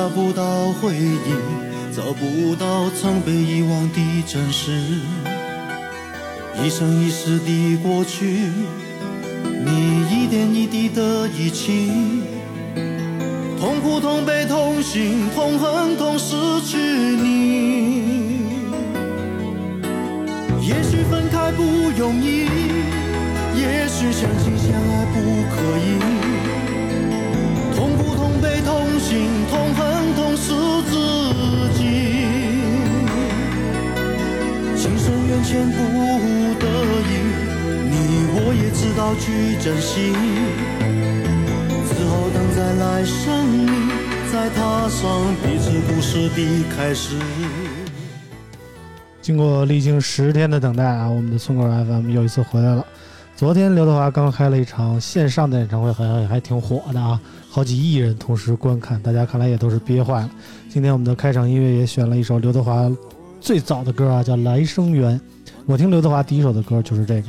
找不到回忆，找不到曾被遗忘的真实。一生一世的过去，你一点一滴的遗弃，痛苦、痛悲、痛心、痛恨、痛失去你。也许分开不容易，也许相亲相爱不可以。痛、心、痛恨、痛失自己。情深缘浅不得已，你我也知道去珍惜。之后等在来生里，再踏上彼此故事的开始。经过历经十天的等待啊，我们的村口 FM 又一次回来了。昨天刘德华刚开了一场线上的演唱会，好像也还挺火的啊，好几亿人同时观看，大家看来也都是憋坏了。今天我们的开场音乐也选了一首刘德华最早的歌啊，叫《来生缘》。我听刘德华第一首的歌就是这个，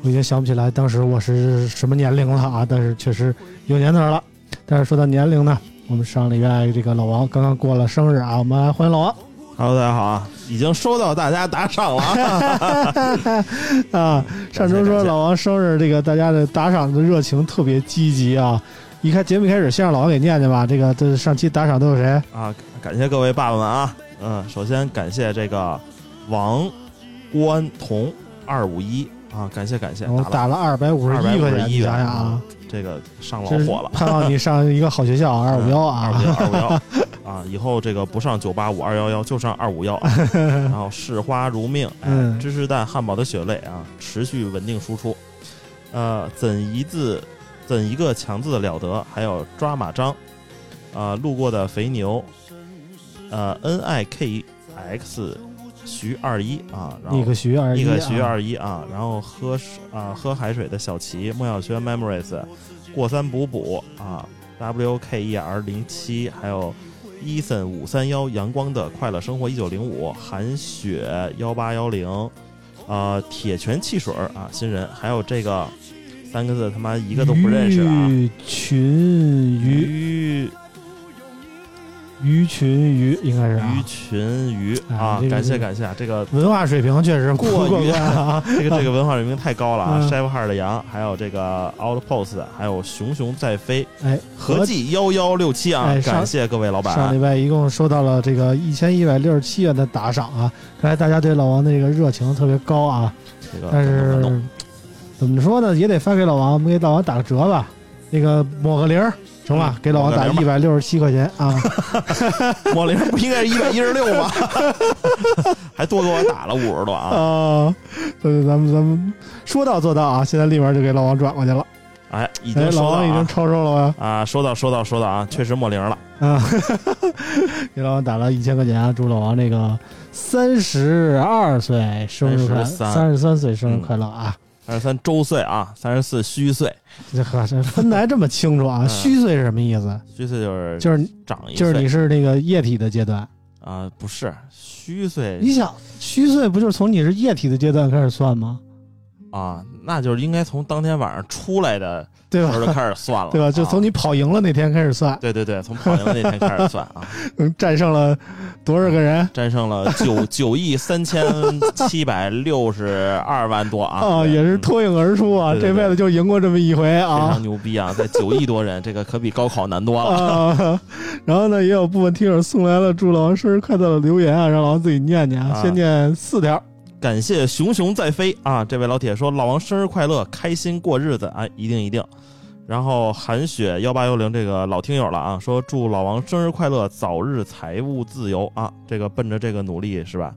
我已经想不起来当时我是什么年龄了啊，但是确实有年头了。但是说到年龄呢，我们上礼拜这个老王刚刚过了生日啊，我们欢迎老王。Hello，大家好啊！已经收到大家打赏了啊！啊，上周说老王生日，这个大家的打赏的热情特别积极啊！一开节目一开始，先让老王给念念吧。这个这上期打赏都有谁？啊，感谢各位爸爸们啊！嗯，首先感谢这个王关彤二五一啊，感谢感谢，我打了二百五十一块钱，你想想啊，这个上老火了，盼望你上一个好学校，二五幺啊，二五幺二五幺啊，以后这个不上九八五二幺幺，就上二五幺啊。然后视花如命，哎嗯，芝士蛋汉堡的血泪啊，持续稳定输出。呃，怎一字，怎一个强字的了得？还有抓马张，啊，路过的肥牛，呃，N I K X 徐二一啊，然后尼克徐二一，一个徐二一啊，然后喝啊喝海水的小齐，莫小轩 Memories，过三补补啊，W K E R 零七，还有 Ethan 五三幺阳光的快乐生活一九零五，韩雪幺八幺零，啊，铁拳汽水啊新人，还有这个三个字他妈一个都不认识了啊，鱼群鱼鱼鱼群鱼应该是啊鱼群鱼哎啊这，个感谢感谢啊，这个文化水平确实过于啊。这个这个 文化水平太高了啊嗯 c h e f Heart 的羊，还有这个 Outpost，还有熊熊在飞，哎，合计幺幺六七啊哎！感谢各位老板上礼，拜一共收到了这个一千一百六十七元的打赏啊，看来大家对老王的这个热情特别高啊。这个但是怎么弄怎么说呢，也得发给老王，我们给老王打个折吧。那个抹个零儿成吧嗯，给老王打一百六十七块钱啊。抹零不应该是一百一十六吗？还多给我打了五十多啊！啊，对对，咱们咱们说到做到啊，现在立马就给老王转过去了。哎，已哎，经老王已经啊超收了吧？啊，说到说到说到啊，确实抹零了。啊，给老王打了一千块钱啊！祝老王这个三十二岁生日快乐，三十三岁生日快乐啊！三十三周岁啊，三十四虚岁，这呵，这分的还这么清楚啊！嗯虚岁是什么意思？虚岁就是就是长一就是你是那个液体的阶段。啊，不是虚岁你想虚岁不就是从你是液体的阶段开始算吗？啊，那就是应该从当天晚上出来的对候就开始算了，对吧？就啊从你跑赢了那天开始算，对对对，从跑赢了那天开始算啊，嗯，战胜了多少个人 战胜了九九亿三千七百六十二万多啊！啊？也是脱颖而出啊！对对对这辈子就赢过这么一回啊非啊常！牛逼啊，在 九亿多人，这个可比高考难多了。啊，然后呢，也有部分听友送来了祝老王生日快乐的留言啊，让老王自己念念啊。啊先念四条，感谢熊熊在飞啊！这位老铁说老王生日快乐，开心过日子啊，一定一定。然后韩雪幺八幺零这个老听友了啊，说祝老王生日快乐，早日财务自由啊！这个奔着这个努力是吧？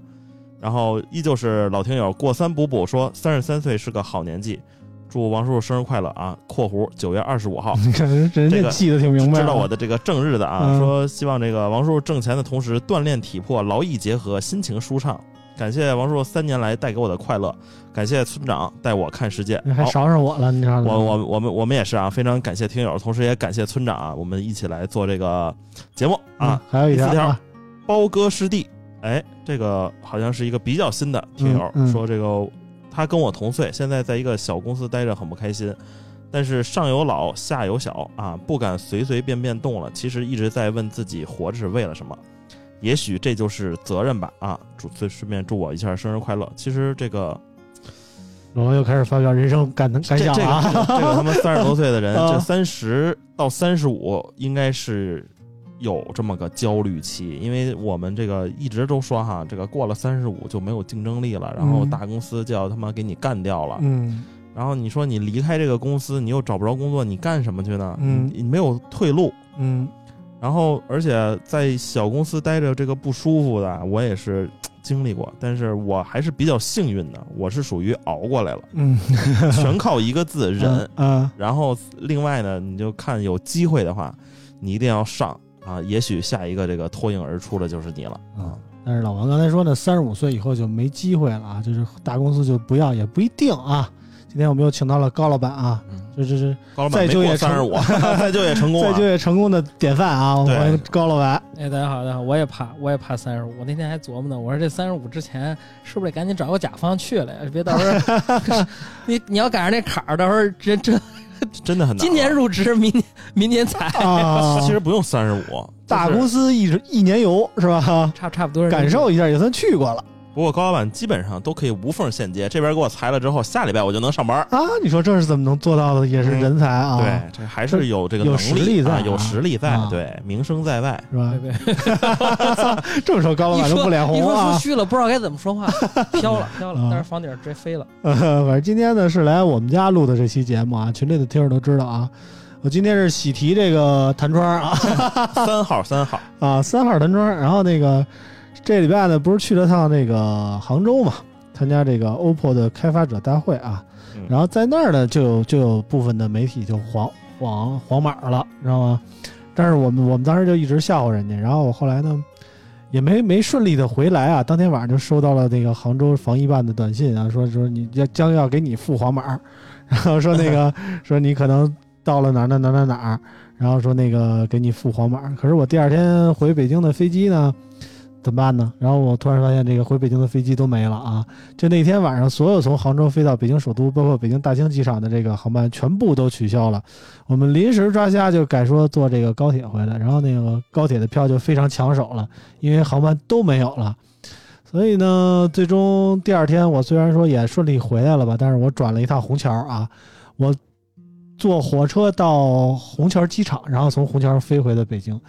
然后依旧是老听友过三补补说三十三岁是个好年纪，祝王叔叔生日快乐啊！（括弧九月二十五号） 你看人人家这个记得挺明白，知道我的这个正日子啊，嗯说希望这个王叔叔挣钱的同时锻炼体魄，劳逸结合，心情舒畅。感谢王叔叔三年来带给我的快乐，感谢村长带我看世界。你还好捎上我了，你知道吗？我我我们我们也是啊，非常感谢听友，同时也感谢村长啊，我们一起来做这个节目啊。嗯，还有一条条啊，包哥师弟，哎，这个好像是一个比较新的听友，嗯嗯说这个他跟我同岁，现在在一个小公司待着很不开心，但是上有老下有小啊，不敢随随便便动了。其实一直在问自己活着是为了什么，也许这就是责任吧啊！祝顺顺便祝我一下生日快乐。其实这个老王又开始发表人生感感这这个想了啊，这个他妈 三十多岁的人，啊这三十到三十五应该是有这么个焦虑期，因为我们这个一直都说哈，这个过了三十五就没有竞争力了，然后嗯大公司就要他妈给你干掉了，嗯然后你说你离开这个公司，你又找不着工作，你干什么去呢？嗯你你没有退路。嗯然后，而且在小公司待着这个不舒服的，我也是经历过，但是我还是比较幸运的，我是属于熬过来了，嗯，全靠一个字 忍。嗯然后另外呢，你就看有机会的话，你一定要上啊！也许下一个这个脱颖而出的就是你了啊。但是老王刚才说呢，三十五岁以后就没机会了啊，就是大公司就不要，也不一定啊。今天我们又请到了高老板啊，嗯这这是高老板没再就业三十五，再就业成功啊！再就业成功的典范啊！我欢迎高老板。哎，大家好，大家好，我也怕，我也怕三十五。我那天还琢磨呢，我说这三十五之前是不是得赶紧找个甲方去了呀？别到时候 你你要赶上那坎儿，到时候这这 真的很难。今年入职，明年明年裁，啊，其实不用三十五，大公司。一直一年游是吧？差差不多感受一下也算去过了不过高老板基本上都可以无缝衔接，这边给我裁了之后，下礼拜我就能上班。啊！你说这是怎么能做到的？也是人才啊，对，这还是有这个有能实力在啊啊，有实力在啊，对，名声在外。是吧对？对，这么说高老板都不脸一说红啊说！虚了，不知道该怎么说话，飘了飘了啊，但是房顶直接飞了。呃，反正今天呢是来我们家录的这期节目啊，群里的听友都知道啊。我今天是喜提这个弹窗啊三号，三号，啊三号弹窗，然后那个这礼拜呢不是去了趟那个杭州嘛，参加这个 OPPO 的开发者大会啊，嗯然后在那儿呢就有就有部分的媒体就黄黄黄码了，知道吗？但是我们我们当时就一直笑话人家，然后我后来呢也没没顺利的回来啊，当天晚上就收到了那个杭州防疫办的短信啊，说说你要将要给你付黄码，然后说 那个说你可能到了哪儿哪儿哪儿哪儿哪儿，然后说那个给你付黄码，可是我第二天回北京的飞机呢。怎么办呢？然后我突然发现，这个回北京的飞机都没了啊！就那天晚上，所有从杭州飞到北京首都，包括北京大兴机场的这个航班，全部都取消了。我们临时抓瞎，就改说坐这个高铁回来，然后那个高铁的票就非常抢手了，因为航班都没有了。所以呢，最终第二天我虽然说也顺利回来了吧，但是我转了一趟虹桥啊，我坐火车到虹桥机场，然后从虹桥飞回的北京，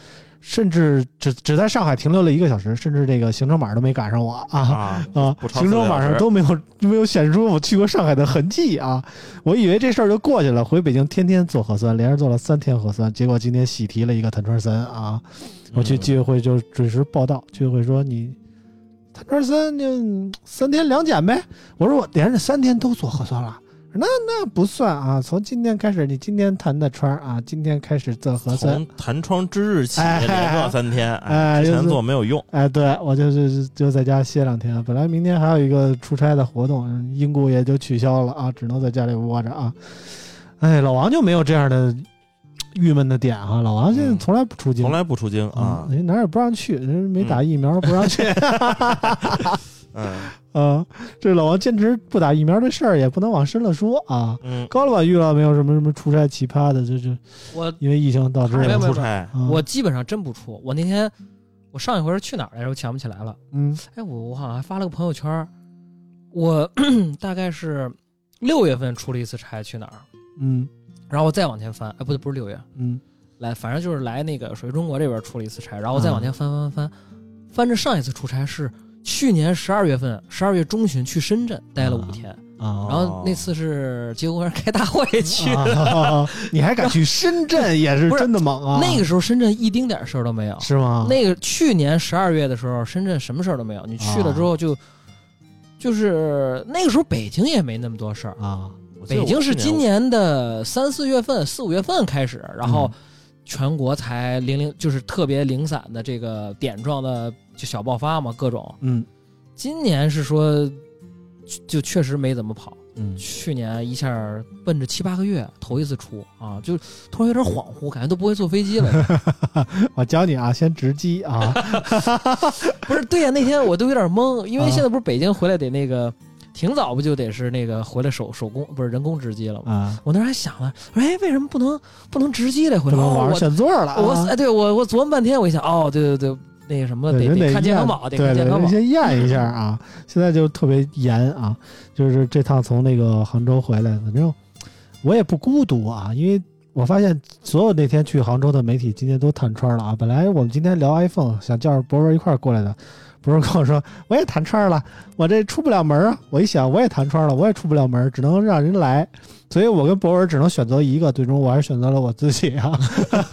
甚至只只在上海停留了一个小时，甚至这个行程码都没赶上我啊。啊，行程码上都没有没有显示出我去过上海的痕迹啊！我以为这事儿就过去了，回北京天天做核酸，连着做了三天核酸，结果今天喜提了一个弹窗三啊！我去嗯居委会就准时报道，居委会说你弹窗三就嗯三天两检呗。我说我连着三天都做核酸了，那那不算啊！从今天开始，你今天弹的窗啊，今天开始做核酸。从弹窗之日起哎连做三天，哎之前做没有用。哎，对我就是就在家歇两天。本来明天还有一个出差的活动，因故也就取消了啊，只能在家里窝着啊。哎，老王就没有这样的郁闷的点啊，老王现在嗯从来不出京，从来不出京啊，哎哪儿也不让去，人没打疫苗不让去。嗯啊，这老王坚持不打疫苗的事儿也不能往深了说啊。嗯，高老板遇到没有什么什么出差奇葩的？就就我因为疫情导致没有没有出差，啊我基本上真不出。我那天我上一回是去哪儿来着？我想不起来了。嗯哎，我我好像还发了个朋友圈儿，我 大概是六月份出了一次差，去哪儿？嗯然后我再往前翻，哎，不对，不是六月，嗯来，反正就是来那个属于中国这边出了一次差，然后我再往前翻翻翻，翻着上一次出差是去年十二月份，十二月中旬去深圳待了五天，啊，然后那次是结果园开大会去的，啊 你还敢去深圳，也是真的猛啊！那个时候深圳一丁点事儿都没有。是吗？那个去年十二月的时候，深圳什么事儿都没有。你去了之后就，就是那个时候北京也没那么多事儿。啊，北京是今年的三四月份、四五月份开始，然后全国才零零就是特别零散的这个点状的就小爆发嘛，各种。嗯。今年是说就就确实没怎么跑，嗯。去年一下奔着七八个月头一次出啊，就突然有点恍惚，感觉都不会坐飞机了。我教你啊，先直机啊，不是，对呀、那天我都有点懵，因为现在不是北京回来得那个挺早，不就得是那个回来手手工不是人工值机了吗？啊，我那时候还想了，我说哎，为什么不能不能值机来回来？玩选座了啊，我哎，对我我琢磨半天，我一想，哦，对对对，那个什么得得看健康宝，得看健康宝。人先验 一下啊。现在就特别严啊，就是这趟从那个杭州回来，反正我也不孤独啊，因为我发现所有那天去杭州的媒体今天都探圈了啊。本来我们今天聊 iPhone，想叫着博文一块儿过来的，博文跟我说我也弹圈了，我这出不了门啊。我一想我也弹圈了，我也出不了门，只能让人来。所以我跟博文只能选择一个，最终我还是选择了我自己啊，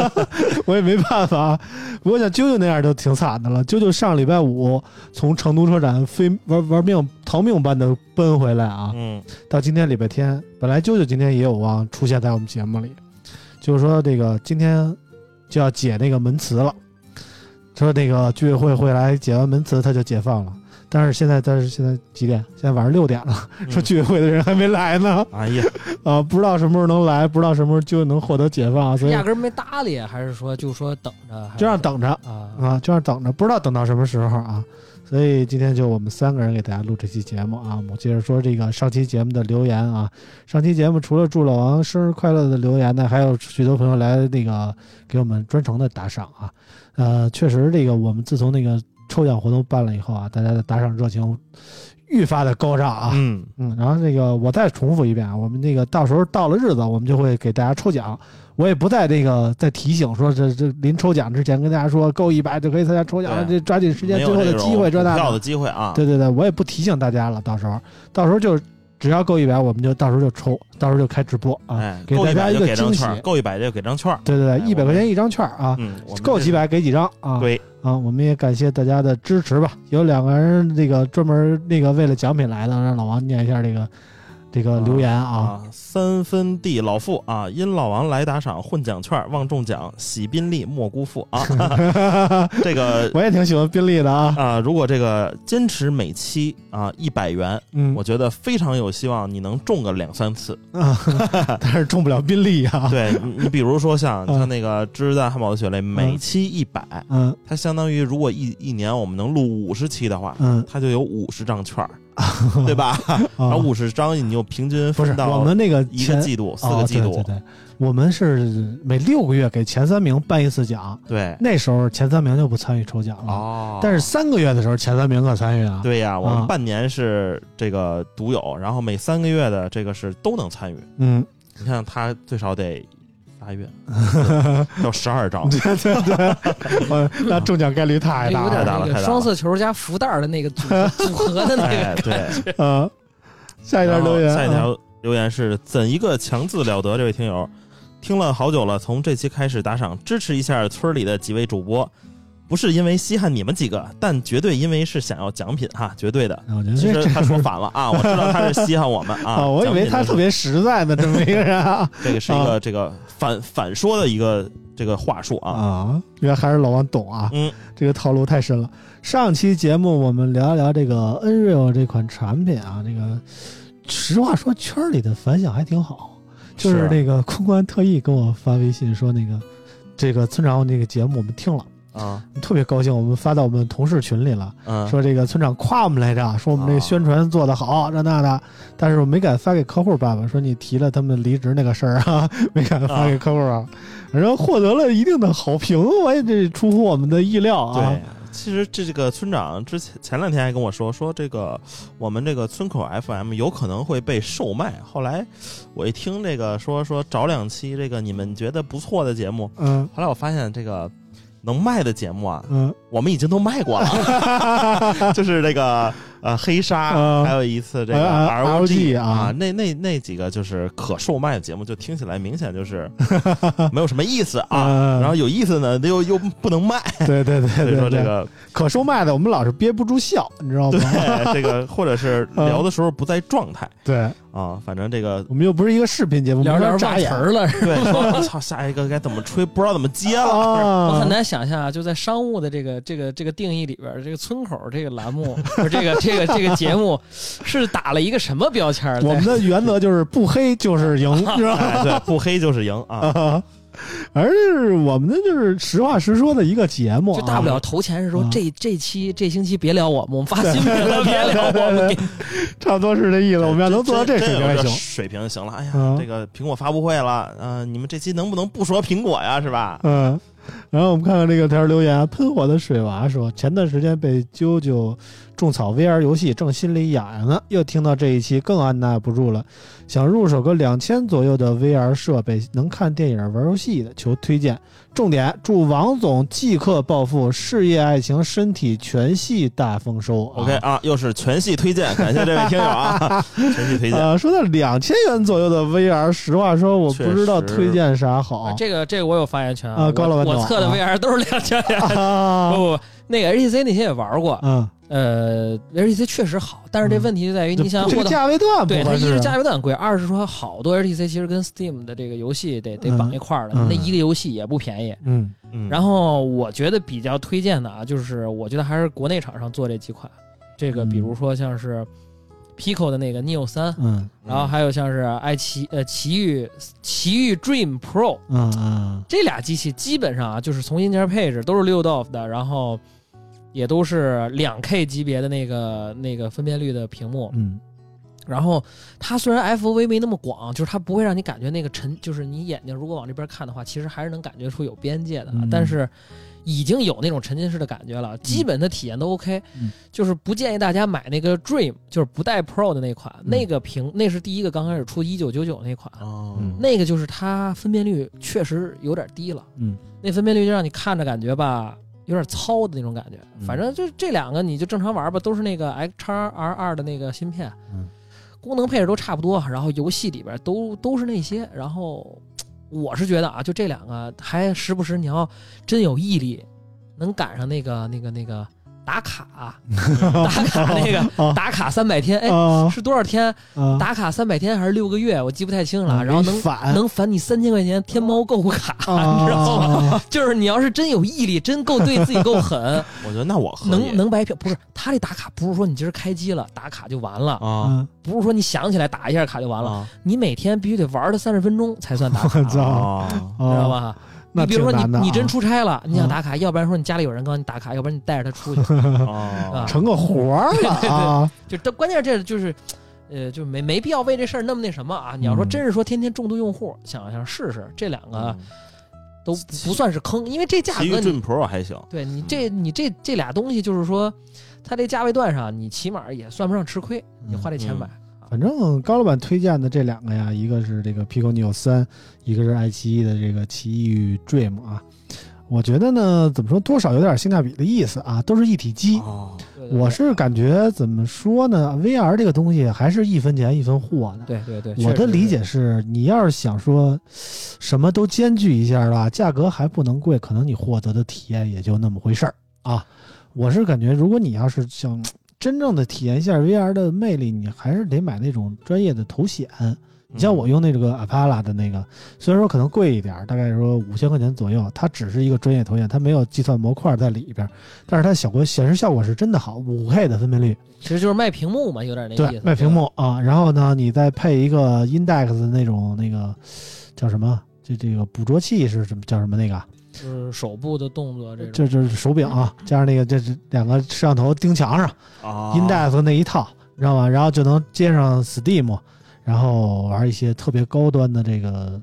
我也没办法啊。不过像啾啾那样就挺惨的了。啾啾上礼拜五从成都车展飞玩玩命逃命般的奔回来啊，嗯到今天礼拜天，本来啾啾今天也有望出现在我们节目里，就是说这个今天就要解那个门词了，说那个居委会会来解完门词他就解放了。但是现在，但是现在几点？现在晚上六点了，说嗯居委会的人还没来呢，哎呀，啊，不知道什么时候能来，不知道什么时候就能获得解放，所以压根儿没搭理，还是说就说等着，就让等着。啊啊，就让等着，不知道等到什么时候啊。所以今天就我们三个人给大家录这期节目啊。我们接着说这个上期节目的留言啊。上期节目除了祝老王生日快乐的留言呢，还有许多朋友来那个给我们专程的打赏啊。呃，确实这个我们自从那个抽奖活动办了以后啊，大家的打赏热情愈发的高涨啊。嗯嗯，然后那个我再重复一遍啊，我们那个到时候到了日子，我们就会给大家抽奖。我也不再那个再提醒说这这临抽奖之前跟大家说够一百就可以参加抽奖了，这抓紧时间最后的机会这那股票的的。机会啊，对对对，我也不提醒大家了，到时候到时候就只要够一百，我们就到时候就抽，到时候就开直播啊，哎，给大家一个惊喜够一百就给张券儿。对对对，一百块钱一张券啊，够几百给几张啊。对，啊，我们也感谢大家的支持吧。有两个人那个专门那个为了奖品来的，让老王念一下这个这个留言啊。啊，三分地老傅啊，因老王来打赏混奖券，望中奖，喜宾利莫辜负啊。这个 我也挺喜欢宾利的啊，啊，如果这个坚持每期啊一百元，嗯，我觉得非常有希望你能中个两三次。啊，但是中不了宾利啊。对你，比如说像嗯像那个芝士蛋汉堡的血泪，每期一百，嗯它相当于如果一一年我们能录五十期的话，嗯，它就有五十张券儿，对吧？然啊后五十张你就平均不是分到我们那个一个季度、四哦个季度对对，对，我们是每六个月给前三名颁一次奖，对那时候前三名就不参与抽奖了。哦，但是三个月的时候，前三名可参与啊。对呀，我啊们半年是这个独有，然后每三个月的这个是都能参与。嗯，你看他最少得仨月，要十二张，对对对，我 那中奖概率太大了。太大了双色球加福袋儿的那个组合组合的那哎个，对。嗯，下一条留言，啊。下一条留言是怎一个强字了得？这位听友听了好久了，从这期开始打赏支持一下村里的几位主播，不是因为稀罕你们几个，但绝对因为是想要奖品哈，绝对的。啊我觉得其这实他说反了啊，我知道他是稀罕我们啊，啊，我以为他特别实在的这么一个人啊。这个是一个这个反反说的一个这个话术啊，啊，原来还是老王懂啊，嗯，这个套路太深了。上期节目我们聊一聊这个 Nreal 这款产品啊，这个实话说圈里的反响还挺好，就是是那个公关特意跟我发微信说那个这个村长那个节目我们听了，啊，特别高兴，我们发到我们同事群里了。嗯，说这个村长夸我们来着，说我们这个宣传做得好，这那的，但是我没敢发给客户爸爸，说你提了他们离职那个事儿啊，没敢发给客户啊，然后获得了一定的好评，我也这出乎我们的意料啊对。。其实这这个村长之前前两天还跟我说说这个我们这个村口 FM 有可能会被售卖。后来我一听这个说说找两期这个你们觉得不错的节目，嗯后来我发现这个能卖的节目啊，嗯。我们已经都卖过了，就是这个呃黑鲨，啊还有一次这个 ROG 啊。啊，那那那几个就是可售卖的节目，就听起来明显就是 没有什么意思啊。嗯。然后有意思呢，又又不能卖，对对对所以对对，说这个可售卖的我们老是憋不住笑，你知道吗？对这个或者是聊的时候不在状态。对，啊，反正这个我们又不是一个视频节目，聊着聊没法眨眼着忘词儿了。对，说我操，下一个该怎么吹，不知道怎么接了。啊，我很难想象啊，就在商务的这个这个这个定义里边，这个村口这个栏目，这个这个这个节目，是打了一个什么标签儿？我们的原则就是不黑就是赢，知道吗？哎，对，不黑就是赢啊！啊，而是我们的就是实话实说的一个节目啊，就大不了投钱是说啊这这期这星期别聊我们，我们发新品了，别聊我们。差不多是这意思。我们要能做到这水平还行。水平就行了。哎呀，嗯这个苹果发布会了，嗯、你们这期能不能不说苹果呀？是吧？嗯，然后我们看看这个条留言啊，喷火的水娃说，前段时间被啾啾种草 VR 游戏，正心里痒痒呢，又听到这一期更按捺不住了，想入手个两千左右的 VR 设备，能看电影、玩游戏的，求推荐。重点，祝王总即刻暴富，事业、爱情、身体全系大丰收。OK 啊，又是全系推荐，感谢这位听友啊，全系推荐。呃，说到两千元左右的 VR，实话说，我不知道推荐啥好啊这个这个我有发言权啊高老板我我测的啊 VR 都是两千元。啊不。不不，那个 HTC 那些也玩过，嗯，呃，HTC 确实好，但是这问题就在于你想想。这个价位段不对它一是价位段贵，二是说好多 HTC 其实跟 Steam 的这个游戏得得嗯绑一块儿的，嗯那一个游戏也不便宜。嗯嗯，然后我觉得比较推荐的啊，就是我觉得还是国内厂商做这几款，这个嗯比如说像是 Pico 的那个 Neo 三，嗯然后还有像是爱奇呃奇遇奇遇 Dream Pro 嗯嗯这俩机器，基本上啊就是从硬件配置都是六 DOF 的，然后也都是两 K 级别的那个那个分辨率的屏幕，嗯。然后它虽然 FOV 没那么广，就是它不会让你感觉那个沉，就是你眼睛如果往这边看的话，其实还是能感觉出有边界的，嗯。但是已经有那种沉浸式的感觉了，基本的体验都 OK，、嗯。就是不建议大家买那个 Dream，就是不带 Pro 的那款，嗯。那个屏那是第一个刚开始出一九九九那款，哦，嗯那个就是它分辨率确实有点低了，嗯。那分辨率就让你看着感觉吧。有点糙的那种感觉，嗯。反正就这两个你就正常玩吧，都是那个 X x R 二的那个芯片，嗯。功能配置都差不多，然后游戏里边都都是那些，然后我是觉得啊，就这两个还时不时你要真有毅力，能赶上那个那个那个打卡，打卡那个 啊打卡三百天，哎，啊是多少天？啊，打卡三百天还是六个月？我记不太清了。啊然后能返能返你三千块钱天猫购物卡，啊你知道吗？就是你要是真有毅力，真够对自己够狠，我觉得那我能能白嫖。不是他这打卡，不是说你今儿开机了打卡就完了，啊嗯不是说你想起来打一下卡就完了，啊你每天必须得玩它三十分钟才算打卡，知道吧？那你比如说你你真出差了，你想啊打卡，要不然说你家里有人帮你打卡，要不然你带着他出去，啊。成个活儿了 啊，就这关键这就是。呃，就没没必要为这事儿那么那什么啊！你要说嗯。真是说天天重度用户，想想试试这两个嗯。都不算是坑，因为这价格你 Dream Pro 还行，对你这你这这俩东西就是说，它这价位段上你起码也算不上吃亏，你花这钱买。反正高老板推荐的这两个呀，一个是这个 Pico Neo 三，一个是爱奇艺的这个奇遇 Dream 啊。我觉得呢，怎么说，多少有点性价比的意思啊，都是一体机。哦对对我是感觉怎么说呢，VR 这个东西还是一分钱一分货的。对对对，我的理解是，你要是想说什么都兼具一下的话，价格还不能贵，可能你获得的体验也就那么回事儿啊。我是感觉，如果你要是想真正的体验一下 VR 的魅力，你还是得买那种专业的头显。你像我用那个 Apala 的那个，虽然说可能贵一点儿，大概说五千块钱左右，它只是一个专业头显，它没有计算模块在里边儿，但是它效果显示效果是真的好，五 K 的分辨率，其实就是卖屏幕嘛，有点那意思。，对卖屏幕啊，然后呢，你再配一个 Index 的那种那个叫什么？这这个捕捉器是什么叫什么那个？就是手部的动作这种。这就是手柄啊，加上那个这是两个摄像头钉墙上啊，Index 那一套，你知道吗？然后就能接上 Steam，然后玩一些特别高端的这个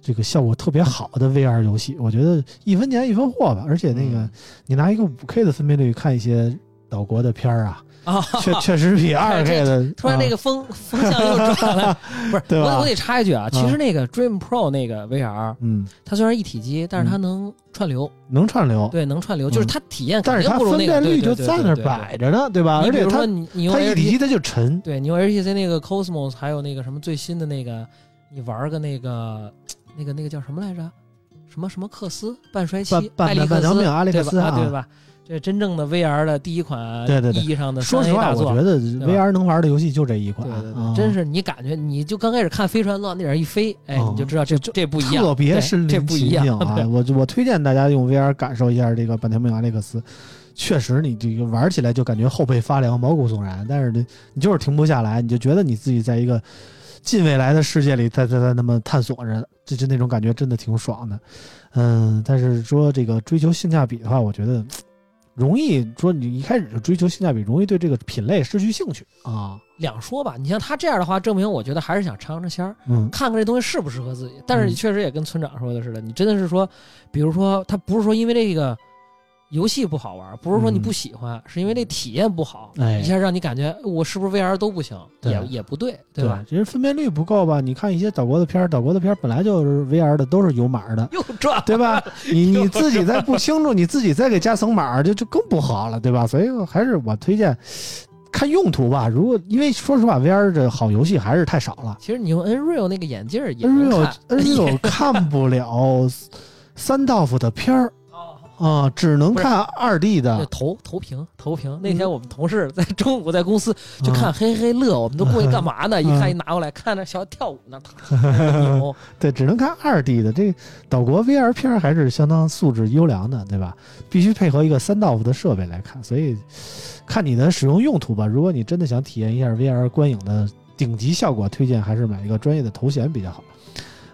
这个效果特别好的 VR 游戏。我觉得一分钱一分货吧，而且那个嗯你拿一个五 K 的分辨率看一些岛国的片儿啊，啊，确确实比二 K 的突然那个风风向又转了，不是，我我得插一句啊，其实那个 Dream Pro 那个 VR，嗯它虽然一体机，但是它能串流，能串流，对，能串流，就是它体验嗯但是它肯定不如那个分辨率就在那儿摆着呢，对吧？而且它你你用它一体机它就沉，对你用 HTC 那个 Cosmos，还有那个什么最新的那个，你玩个那个那个那个叫什么来着？什么什么克斯半衰期半半艾利克斯半条命艾利克斯对吧？啊啊对吧？这真正的 VR 的第一款对对对意义上的说 3A 实话，我觉得 VR 能玩的游戏就这一款，对对对，啊真是你感觉你就刚开始看飞船往那点一飞，哎，哦你就知道这这不一样，特别对身临其这不一样境 啊！我我推荐大家用 VR 感受一下这个半条命阿历克斯，确实你这个玩起来就感觉后背发凉、毛骨悚然，但是呢，你就是停不下来，你就觉得你自己在一个近未来的世界里在在在那么探索着，就就那种感觉真的挺爽的。嗯，但是说这个追求性价比的话，我觉得容易说你一开始就追求性价比，容易对这个品类失去兴趣啊。两说吧。你像他这样的话，证明我觉得还是想尝尝鲜儿，嗯看看这东西适不适合自己。但是你确实也跟村长说的似的，你真的是说，比如说他不是说因为这个游戏不好玩，不是说你嗯不喜欢，是因为这体验不好，哎一下让你感觉我是不是 VR 都不行，也也不对，对吧？？其实分辨率不够吧？你看一些岛国的片儿，岛国的片儿本来就是 VR 的，都是有码的，又转对吧？你你自己再不清楚，你自己再给加层码，就就更不好了，对吧？所以还是我推荐看用途吧。如果因为说实话，VR 这好游戏还是太少了。其实你用 Nreal 那个眼镜儿也能 Nreal 看 Nreal 看不了三道夫的片儿哦啊，只能看二 D 的。投投屏投屏，那天我们同事在中午在公司 就嗯看嘿嘿乐，我们都过去干嘛呢？一看一拿过来，看着小跳舞呢，扭。对，只能看二 D 的。这岛国 VR 片还是相当素质优良的，对吧？必须配合一个三道夫的设备来看，所以看你的使用用途吧。如果你真的想体验一下 VR 观影的顶级效果，推荐还是买一个专业的头显比较好。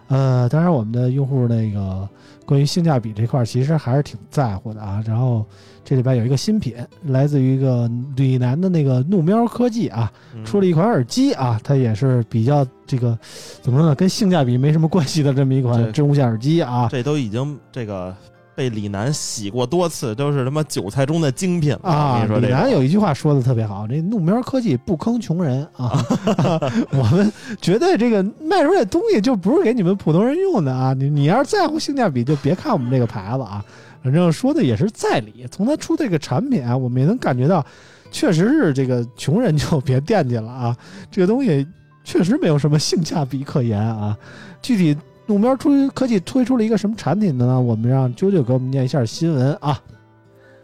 呃，当然我们的用户那个关于性价比这块儿其实还是挺在乎的啊。然后这里边有一个新品，来自于一个李楠的那个怒喵科技啊，嗯出了一款耳机啊，它也是比较这个怎么说呢，跟性价比没什么关系的这么一款对真无线耳机啊。这都已经这个被李楠洗过多次，都是他妈韭菜中的精品啊，李楠有一句话说的特别好，这怒喵科技不坑穷人啊，我们绝对这个卖出来东西就不是给你们普通人用的啊，你你要是在乎性价比，就别看我们这个牌子啊，反正说的也是在理。从他出这个产品啊，我们也能感觉到，确实是这个穷人就别惦记了啊，这个东西确实没有什么性价比可言啊。具体怒喵出科技推出了一个什么产品呢？我们让啾啾给我们念一下新闻啊。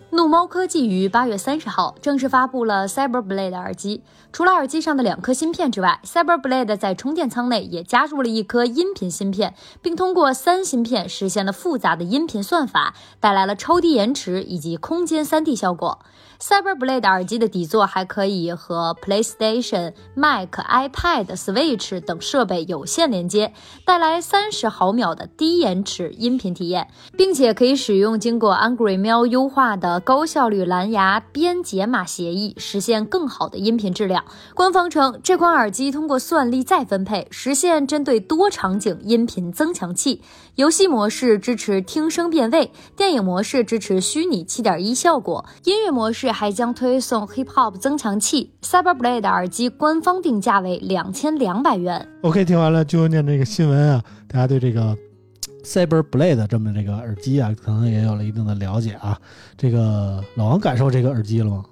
怒猫科技于八月三十号正式发布了 CyberBlade 耳机。除了耳机上的两颗芯片之外，CyberBlade 在充电舱内也加入了一颗音频芯片，并通过三芯片实现了复杂的音频算法，带来了超低延迟以及空间 3D 效果。CyberBlade 耳机的底座还可以和 PlayStation、Mac、iPad、Switch 等设备有线连接，带来三十毫秒的低延迟音频体验，并且可以使用经过 Angry 喵优化的高效率蓝牙编解码协议，实现更好的音频质量。官方称，这款耳机通过算力再分配，实现针对多场景音频增强器。游戏模式支持听声辨位，电影模式支持虚拟7.1效果，音乐模式还将推送 Hip Hop 增强器。CyberBlade 耳机官方定价为两千两百元。OK，听完了就念这个新闻啊，大家对这个 Cyber Blade 这么这个耳机啊，可能也有了一定的了解啊。这个老王感受这个耳机了吗？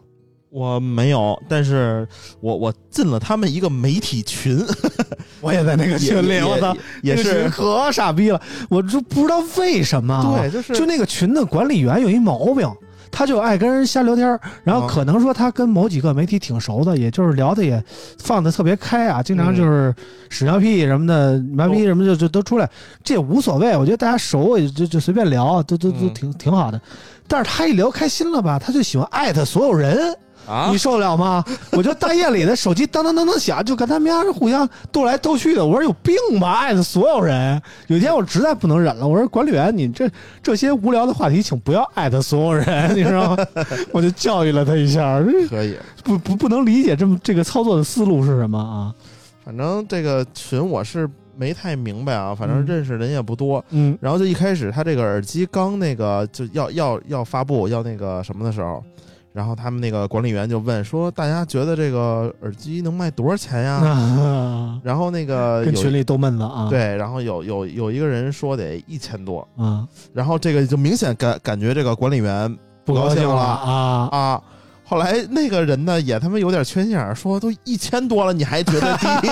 我没有，但是我我进了他们一个媒体群，我也在那个群里我操，也是可傻逼了，我就不知道为什么、啊。对，就是就那个群的管理员有一毛病，他就爱跟人瞎聊天儿，然后哦。可能说他跟某几个媒体挺熟的，也就是聊的也放的特别开啊，经常就是屎尿屁什么的、麻痹什么就就都出来，这也无所谓，我觉得大家熟也就就随便聊，都都都嗯。挺挺好的。但是他一聊开心了吧，他就喜欢艾特所有人，啊你，受得了吗？我就大夜里的手机当当当当响，就跟他们家人互相斗来斗去的。我说有病吧，艾特所有人。有一天我实在不能忍了，我说管理员，你这这些无聊的话题，请不要艾特所有人，你知道吗？我就教育了他一下，这可以。不不不能理解这么这个操作的思路是什么啊？反正这个群我是没太明白啊，反正嗯认识人也不多。嗯然后就一开始他这个耳机刚那个就要要要发布要那个什么的时候，然后他们那个管理员就问说：“大家觉得这个耳机能卖多少钱呀？”啊，然后那个跟群里都闷了啊，对，然后有有有一个人说得一千多，啊，然后这个就明显感感觉这个管理员不高兴了啊，啊。后来那个人呢也他妈有点缺心眼儿，说都一千多了，你还觉得低？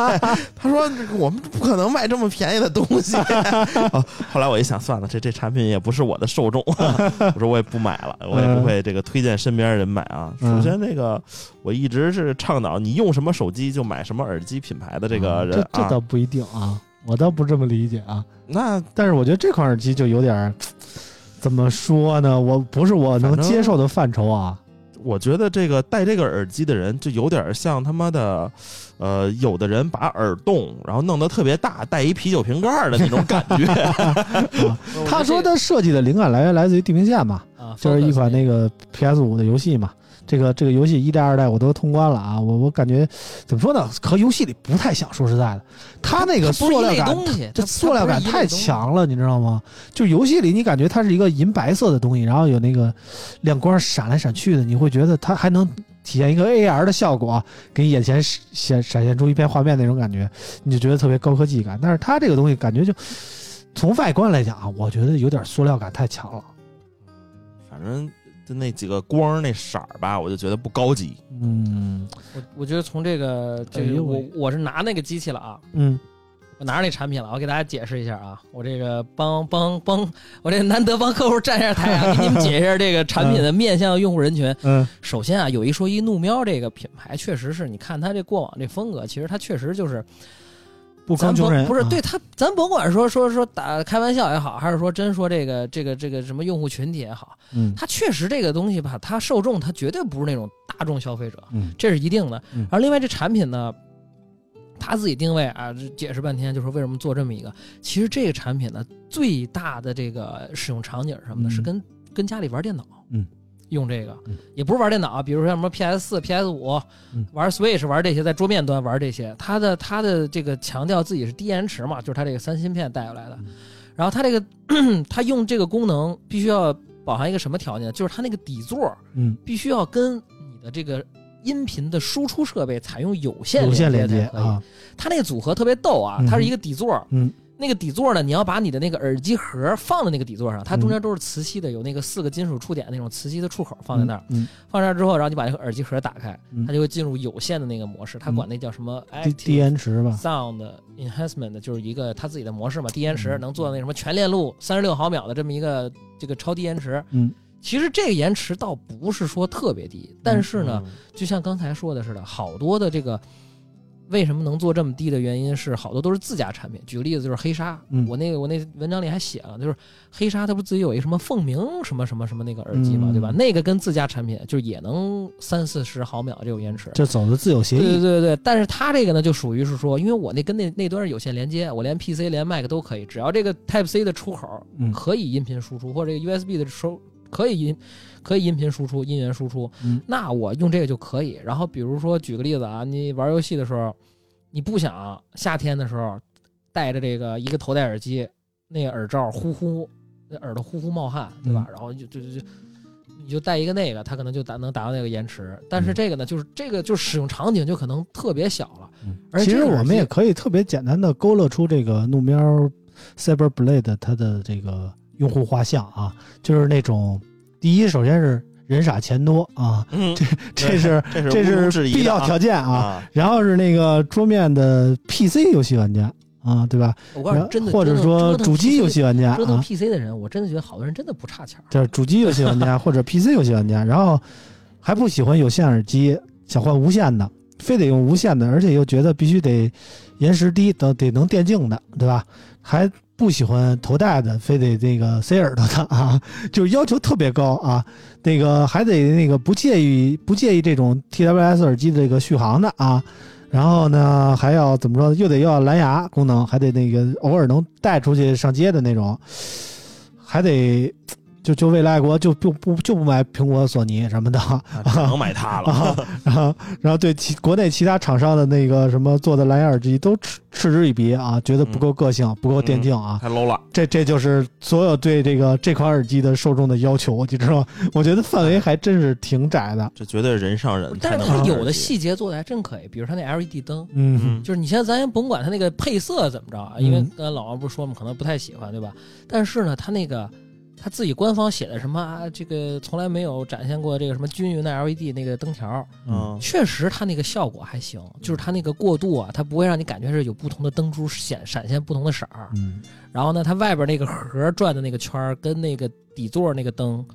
他说我们不可能卖这么便宜的东西。哦后来我一想，算了，这这产品也不是我的受众，我说我也不买了，我也不会这个推荐身边人买啊。嗯首先，那个我一直是倡导你用什么手机就买什么耳机品牌的这个啊人啊。这这倒不一定啊，我倒不这么理解啊。那但是我觉得这款耳机就有点儿怎么说呢？我不是我能接受的范畴啊。我觉得这个戴这个耳机的人就有点像他妈的，呃，有的人把耳洞然后弄得特别大，带一啤酒瓶盖的那种感觉。他说他设计的灵感来源来自于《地平线》嘛，啊，就是一款那个个 PS 五的游戏嘛。这个这个游戏一代二代我都通关了啊，我我感觉怎么说呢，和游戏里不太像。说实在的，它那个塑料感，这塑料感太。强了，你知道吗？就游戏里你感觉它是一个银白色的东西，然后有那个亮光闪来闪去的，你会觉得它还能体现一个 AR 的效果，给你眼前显闪现出一片画面那种感觉，你就觉得特别高科技感。但是它这个东西感觉就从外观来讲啊，我觉得有点塑料感太强了。反正就那几个光那色儿吧，我就觉得不高级。嗯我我觉得从这个这个我我是拿那个机器了啊，嗯我拿着那产品了，我给大家解释一下啊，我这个帮帮帮，我这难得帮客户站一下台啊，给你们解释一下这个产品的面向用户人群。嗯首先啊，有一说一，怒喵这个品牌确实是你看它这过往这风格，其实它确实就是不咱甭坑穷人啊不是对他，咱甭管说说说打开玩笑也好，还是说真说这个这个这个什么用户群体也好，嗯他确实这个东西吧，他受众他绝对不是那种大众消费者，嗯这是一定的嗯。而另外这产品呢，他自己定位啊，解释半天，就是为什么做这么一个。其实这个产品呢，最大的这个使用场景什么的？嗯是跟跟家里玩电脑，嗯，用这个嗯，也不是玩电脑，比如说像什么 PS 四、PS 五嗯，玩 Switch 玩这些，在桌面端玩这些，它的它的这个强调自己是低延迟嘛，就是它这个三芯片带过来的。嗯。然后它这个 它用这个功能必须要包含一个什么条件？就是它那个底座嗯。必须要跟你的这个音频的输出设备采用有线有线连接啊。它那个组合特别逗啊嗯，它是一个底座，嗯那个底座呢，你要把你的那个耳机盒放在那个底座上，它中间都是磁吸的，有那个四个金属触点那种磁吸的触口放在那儿。嗯放那儿之后，然后你把那个耳机盒打开，嗯它就会进入有线的那个模式，它管那叫什么低低延迟吧。Sound enhancement，就是一个它自己的模式嘛，低延迟嗯。能做那什么全链路三十六毫秒的这么一个这个超低延迟。嗯。其实这个延迟倒不是说特别低，但是呢，就像刚才说的似的，好多的这个为什么能做这么低的原因是好多都是自家产品。举个例子，就是黑鲨，嗯我那个我那文章里还写了，就是黑鲨它不自己有一什么凤鸣什么什么什么那个耳机嘛，嗯对吧？那个跟自家产品就是也能三四十毫秒这种延迟。这走的自有协对对，对对，但是它这个呢，就属于是说，因为我那跟那那端是有线连接，我连 PC 连 Mac 都可以，只要这个 Type C 的出口嗯可以音频输出，或者这个 USB 的收可以音可以音频输出、音源输出，嗯那我用这个就可以。然后比如说举个例子啊，你玩游戏的时候，你不想夏天的时候戴着这个一个头戴耳机，那个耳罩呼呼，那耳朵呼呼冒汗，对吧？然后就就就就。你就带一个那个，它可能就达能达到那个延迟，但是嗯这个呢，就是这个就使用场景就可能特别小了。而其实我们也可以特别简单的勾勒出这个怒喵 Cyber Blade 它的这个用户画像啊，就是那种第一，首先是人傻钱多啊，嗯，这是这是这是必要条件啊，啊，然后是那个桌面的 PC 游戏玩家啊，对吧？我告诉你，真的，或者说主机游戏玩家折腾啊，PC 的人，我真的觉得好多人真的不差钱儿。就是主机游戏玩家 或者 PC 游戏玩家，然后还不喜欢有线耳机，想换无线的，非得用无线的，而且又觉得必须得延时低，得得能电竞的，对吧？还不喜欢头戴的，非得那个塞耳朵的啊，就是要求特别高啊。那个还得那个不介意不介意这种 TWS 耳机的这个续航的啊。然后呢，还要怎么说？又得要蓝牙功能，还得那个偶尔能带出去上街的那种，还得就就未来国就不不就不买苹果、索尼什么的啊只能买它了。啊，然后然后对其国内其他厂商的那个什么做的蓝牙耳机都嗤嗤之以鼻啊，觉得不够个性，不够电竞啊。太 low 了，这这就是所有对这个这款耳机的受众的要求，你知道吗？我觉得范围还真是挺窄的。这绝对人上人。但是它有的细节做的还真可以，比如它那 LED 灯，嗯嗯，就是你现在咱先甭管它那个配色怎么着啊，因为嗯刚才老王不是说嘛，可能不太喜欢，对吧？但是呢，它那个他自己官方写的什么啊，这个从来没有展现过这个什么均匀的 LED 那个灯条，嗯确实它那个效果还行，就是它那个过渡啊，它不会让你感觉是有不同的灯珠显闪现不同的色儿。嗯然后呢，它外边那个盒转的那个圈儿跟那个底座那个灯，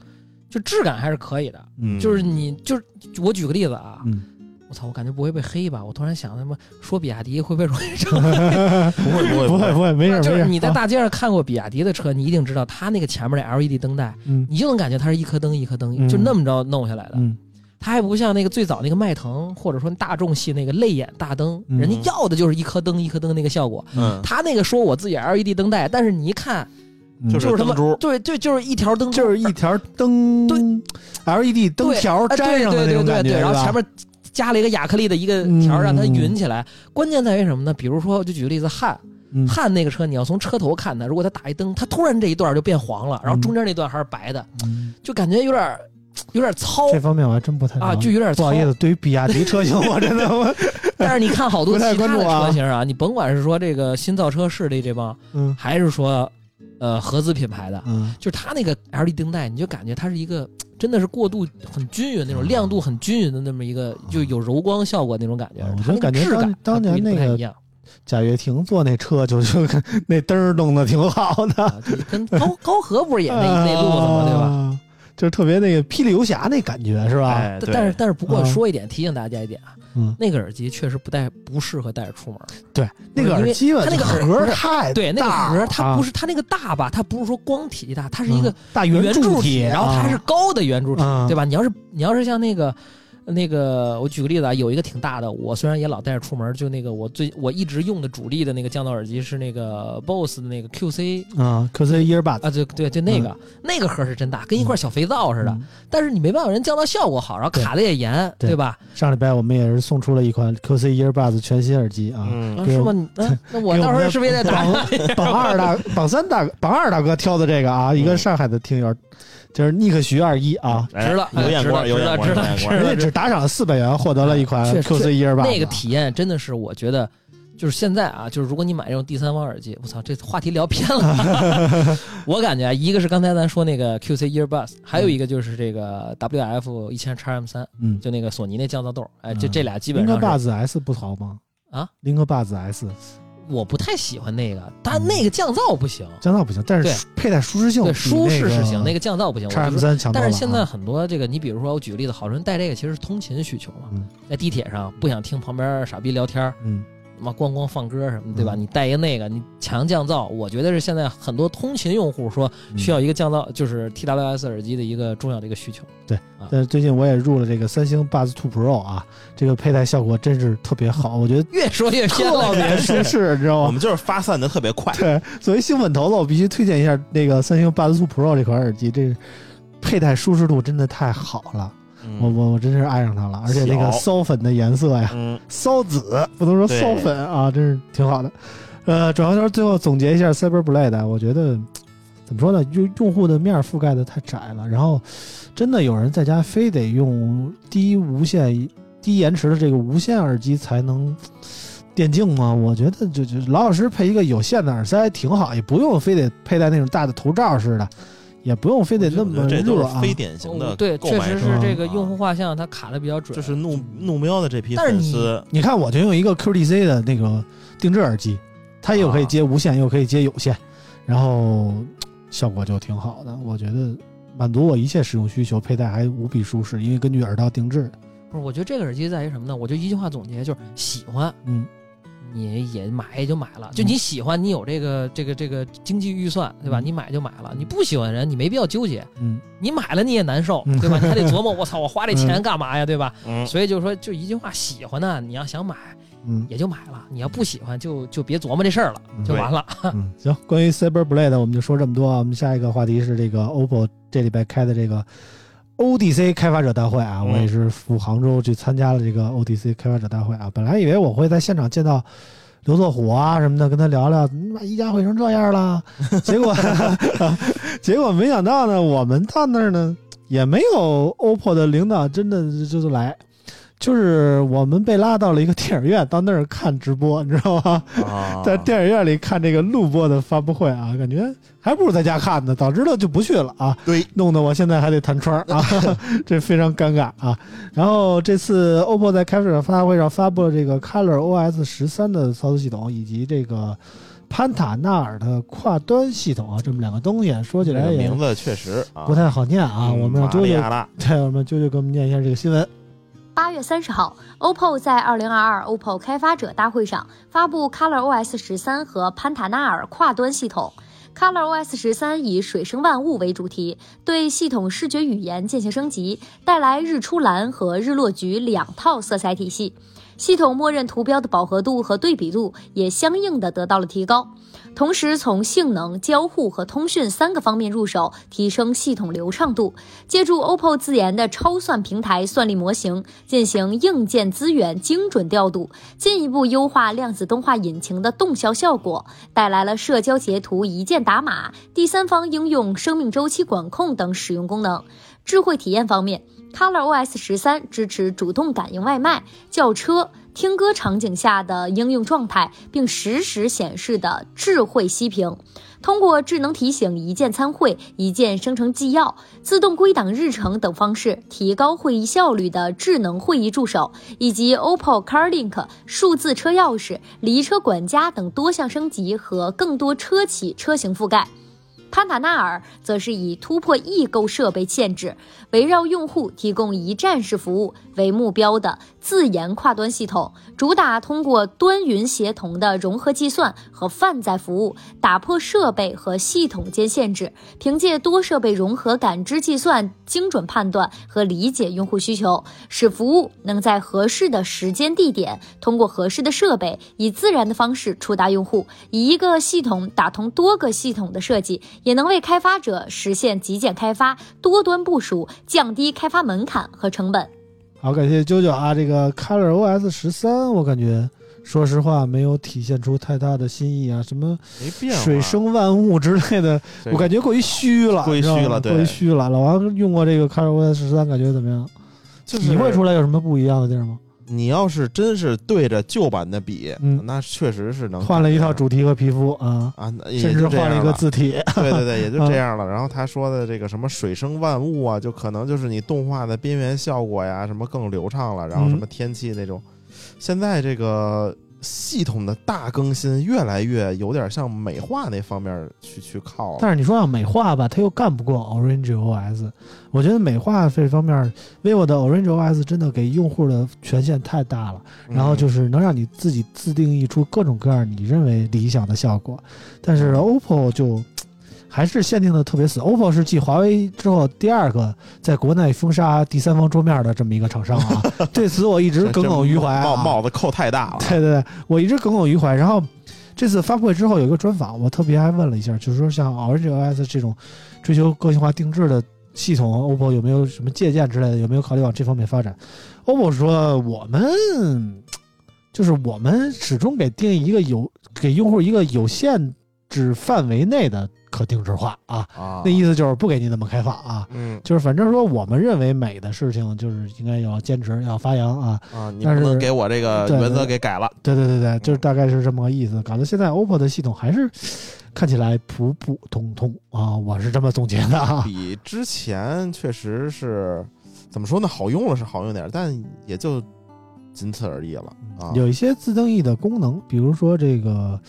就质感还是可以的。嗯就是你就是我举个例子啊，嗯，我操，我感觉不会被黑吧？我突然想，他妈说比亚迪会不会容易成？不会不会不会不会，没事没事。就是你在啊大街上看过比亚迪的车，你一定知道它那个前面那 LED 灯带，嗯你就能感觉它是一颗灯一颗灯，嗯就那么着弄下来的。嗯它还不像那个最早那个迈腾或者说大众系那个泪眼大灯，嗯人家要的就是一颗灯一颗灯那个效果。嗯，他那个说我自己 LED 灯带，但是你一看嗯就就是他妈灯珠对对，就是一条灯，就是一条灯对 LED 灯条哎粘上的那种感觉，对对对对对，然后前面加了一个亚克力的一个条，让它匀起来。关键在于什么呢？比如说，我就举个例子，汉嗯。汉那个车，你要从车头看它，如果它打一灯，它突然这一段就变黄了，然后中间那段还是白的，嗯。就感觉有点有点糙。这方面我还真不太啊，就有点糙不好。意思，对于比亚迪车型，我真的我 但是你看好多其他的车型啊，你甭管是说这个新造车势力这帮，嗯。还是说呃合资品牌的，嗯。就是它那个 LED 灯带，你就感觉它是一个真的是过渡很均匀那种亮度很均匀的那么一个，就有柔光效果那种感觉感觉质感当当年那个贾跃亭坐那车就就那灯儿弄得挺好的，啊，跟高高和不是也那那路子吗，对吧？啊？就是特别那个霹雳游侠那感觉是吧？哎，但但是但是不过啊说一点，提醒大家一点啊，嗯，那个耳机确实不带不适合带着出门。对，那个耳机吧，它那个盒儿不是太对，那个大盒它不是是它那个大吧，它不是说光体积大，它是一个嗯大圆柱体，然后它还是啊高的圆柱体，啊对吧？你要是你要是像那个。那个，我举个例子啊，有一个挺大的，我虽然也老带着出门，就那个我最我一直用的主力的那个降噪耳机是那个 BOSS 的那个 QC 啊，QC Earbuds 啊，对对，就那个、那个盒是真大，跟一块小肥皂似的。嗯但是你没办法，人降噪效果好，然后卡的也严，对吧？上礼拜我们也是送出了一款 QC Earbuds 全新耳机啊，是吗？你那 那我到时候是不是也得打 榜榜二大榜三大榜二大哥挑的这个啊，一个上海的听友，就是尼克徐二一啊，哎值了有眼光，有眼光，值了值了。人家只打赏四百元获得了一款 QC 确 Earbuds，那个体验真的是，我觉得就是现在啊，就是如果你买这种第三方耳机，我操，这话题聊偏了。我感觉啊，一个是刚才咱说那个 QC Earbuds，还有一个就是这个 WF 一千 x M 三，嗯，就那个索尼那降噪豆，哎，这嗯这俩基林克本上是 Buds S 不好吗？啊，林克 Buds S 我不太喜欢那个，但那个降噪不行，降噪不行，但对是佩戴舒适性对，舒适是行，那个个降噪不行。我 M 三强。但是现在很多这个，你比如说，我举个例子，好多人戴这个其实是通勤需求嘛，嗯在地铁上不想听旁边傻逼聊天儿，嗯妈咣咣放歌什么的，对吧？嗯你带一个那个，你强降噪，我觉得是现在很多通勤用户说嗯需要一个降噪，就是 TWS 耳机的一个重要的一个需求。对但是最近我也入了这个三星 Buds Two Pro 啊，这个佩戴效果真是特别好，我觉得越说越偏特了，别舒适，你知道吗？我们就是发散的特别快，对，作为兴奋头子，我必须推荐一下那个三星 Buds Two Pro 这款耳机，这佩戴舒适度真的太好了，嗯我我我真是爱上它了，而且那个骚粉的颜色呀，嗯骚紫不能说骚粉啊，真是挺好的。呃，转回头最后总结一下 CyberBlade，我觉得怎么说呢？用用户的面覆盖的太窄了，然后真的有人在家非得用低无线、低延迟的这个无线耳机才能电竞吗？我觉得就就老老实实配一个有线的耳塞挺好，也不用非得佩戴那种大的头罩似的，也不用非得那么得这就是热啊。非典型的哦对，确实是这个啊用户画像它卡的比较准，就是怒怒喵的这批但是你粉丝，你看，我就用一个 QDC 的那个定制耳机，它又可以接无线，又可以接有线，然后效果就挺好的。我觉得满足我一切使用需求，佩戴还无比舒适，因为根据耳道定制的。不是？我觉得这个耳机在于什么呢？我就一句话总结，就是喜欢。嗯，你也买也就买了，就你喜欢，你有这个这个这个经济预算，对吧？嗯你买就买了，你不喜欢人，你没必要纠结。嗯，你买了你也难受，嗯对吧？你还得琢磨，我操，我花这钱干嘛呀，对吧？嗯，所以就是说，就一句话，喜欢呢，你要想买，嗯也就买了。你要不喜欢，就就别琢磨这事儿了，嗯就完了。嗯，行，关于 CyberBlade 我们就说这么多啊。我们下一个话题是这个 OPPO 这礼拜开的这个 ODC 开发者大会啊，嗯我也是赴杭州去参加了这个 ODC 开发者大会啊。本来以为我会在现场见到刘作虎啊什么的，跟他聊聊，妈一家毁成这样了，结果 结果没想到呢，我们到那儿呢也没有 OPPO 的领导真的就是来。就是我们被拉到了一个电影院，到那儿看直播，你知道吗？啊，在电影院里看这个录播的发布会啊，感觉还不如在家看呢。早知道就不去了啊，对，弄得我现在还得弹窗啊，这非常尴尬啊。然后这次 OPPO 在开发者发布会上发布了这个 Color OS 十三的操作系统，以及这个潘塔纳尔的跨端系统啊，这么两个东西说起来也名字确实啊不太好念啊。嗯我们让啾啾，对，我们啾啾给我们念一下这个新闻。八月三十号，OPPO 在二零二二 OPPO 开发者大会上发布 ColorOS 十三和潘塔纳尔跨端系统。ColorOS 十三以水生万物为主题，对系统视觉语言进行升级，带来日出蓝和日落橘两套色彩体系。系统默认图标的饱和度和对比度也相应的得到了提高。同时，从性能、交互和通讯三个方面入手，提升系统流畅度。借助 OPPO 自研的超算平台算力模型，进行硬件资源精准调度，进一步优化量子动画引擎的动效效果，带来了社交截图一键打码、第三方应用生命周期管控等使用功能。智慧体验方面，ColorOS 十三支持主动感应外卖、叫车。听歌场景下的应用状态，并实时显示的智慧熄屏，通过智能提醒、一键参会、一键生成纪要、自动归档日程等方式提高会议效率的智能会议助手，以及 OPPO CarLink 数字车钥匙、离车管家等多项升级和更多车企车型覆盖。潘塔纳尔则是以突破异构设备限制，围绕用户提供一站式服务为目标的自研跨端系统，主打通过端云协同的融合计算和泛在服务，打破设备和系统间限制，凭借多设备融合感知计算，精准判断和理解用户需求，使服务能在合适的时间地点，通过合适的设备，以自然的方式触达用户。以一个系统打通多个系统的设计。也能为开发者实现极简开发、多端部署，降低开发门槛和成本。好，感谢啾啾啊！这个 Color OS 十三，我感觉说实话没有体现出太大的新意啊，什么没变水生万物之类的，我感觉过于虚了，过于虚了过于虚了。老王用过这个 Color OS 十三，感觉怎么样？就是体会出来有什么不一样的地儿吗？你要是真是对着旧版的比，嗯那确实是能换了一套主题和皮肤啊，啊，甚至换了一个字体。对对对，也就嗯这样了。然后他说的这个什么水生万物啊，就可能就是你动画的边缘效果呀，什么更流畅了，然后什么天气那种。现在这个系统的大更新越来越有点像美化那方面去去靠了。但是你说要美化吧，它又干不过 Orange OS。我觉得美化这方面，vivo 的 Orange OS 真的给用户的权限太大了。然后就是能让你自己自定义出各种各样你认为理想的效果，但是 OPPO 就还是限定的特别死。OPPO 是继华为之后第二个在国内封杀第三方桌面的这么一个厂商啊，对此我一直耿耿于怀、啊。帽帽子扣太大了。对对对，我一直耿耿于怀。然后这次发布会之后有一个专访，我特别还问了一下，就是说像 Orange OS 这种追求个性化定制的系统，OPPO 有没有什么借鉴之类的？有没有考虑往这方面发展？OPPO 说我们就是我们始终给定义一个有给用户一个有限制范围内的可定制化啊，啊，那意思就是不给你那么开放啊。嗯就是反正说，我们认为美的事情，就是应该要坚持，要发扬啊。啊，你不能给我这个对原则给改了。对对对对，就是大概是这么个意思。搞得现在 OPPO 的系统还是看起来普普通通啊，我是这么总结的啊。比之前确实是怎么说呢？好用了是好用点，但也就仅此而已了啊。有一些自定义的功能，比如说这个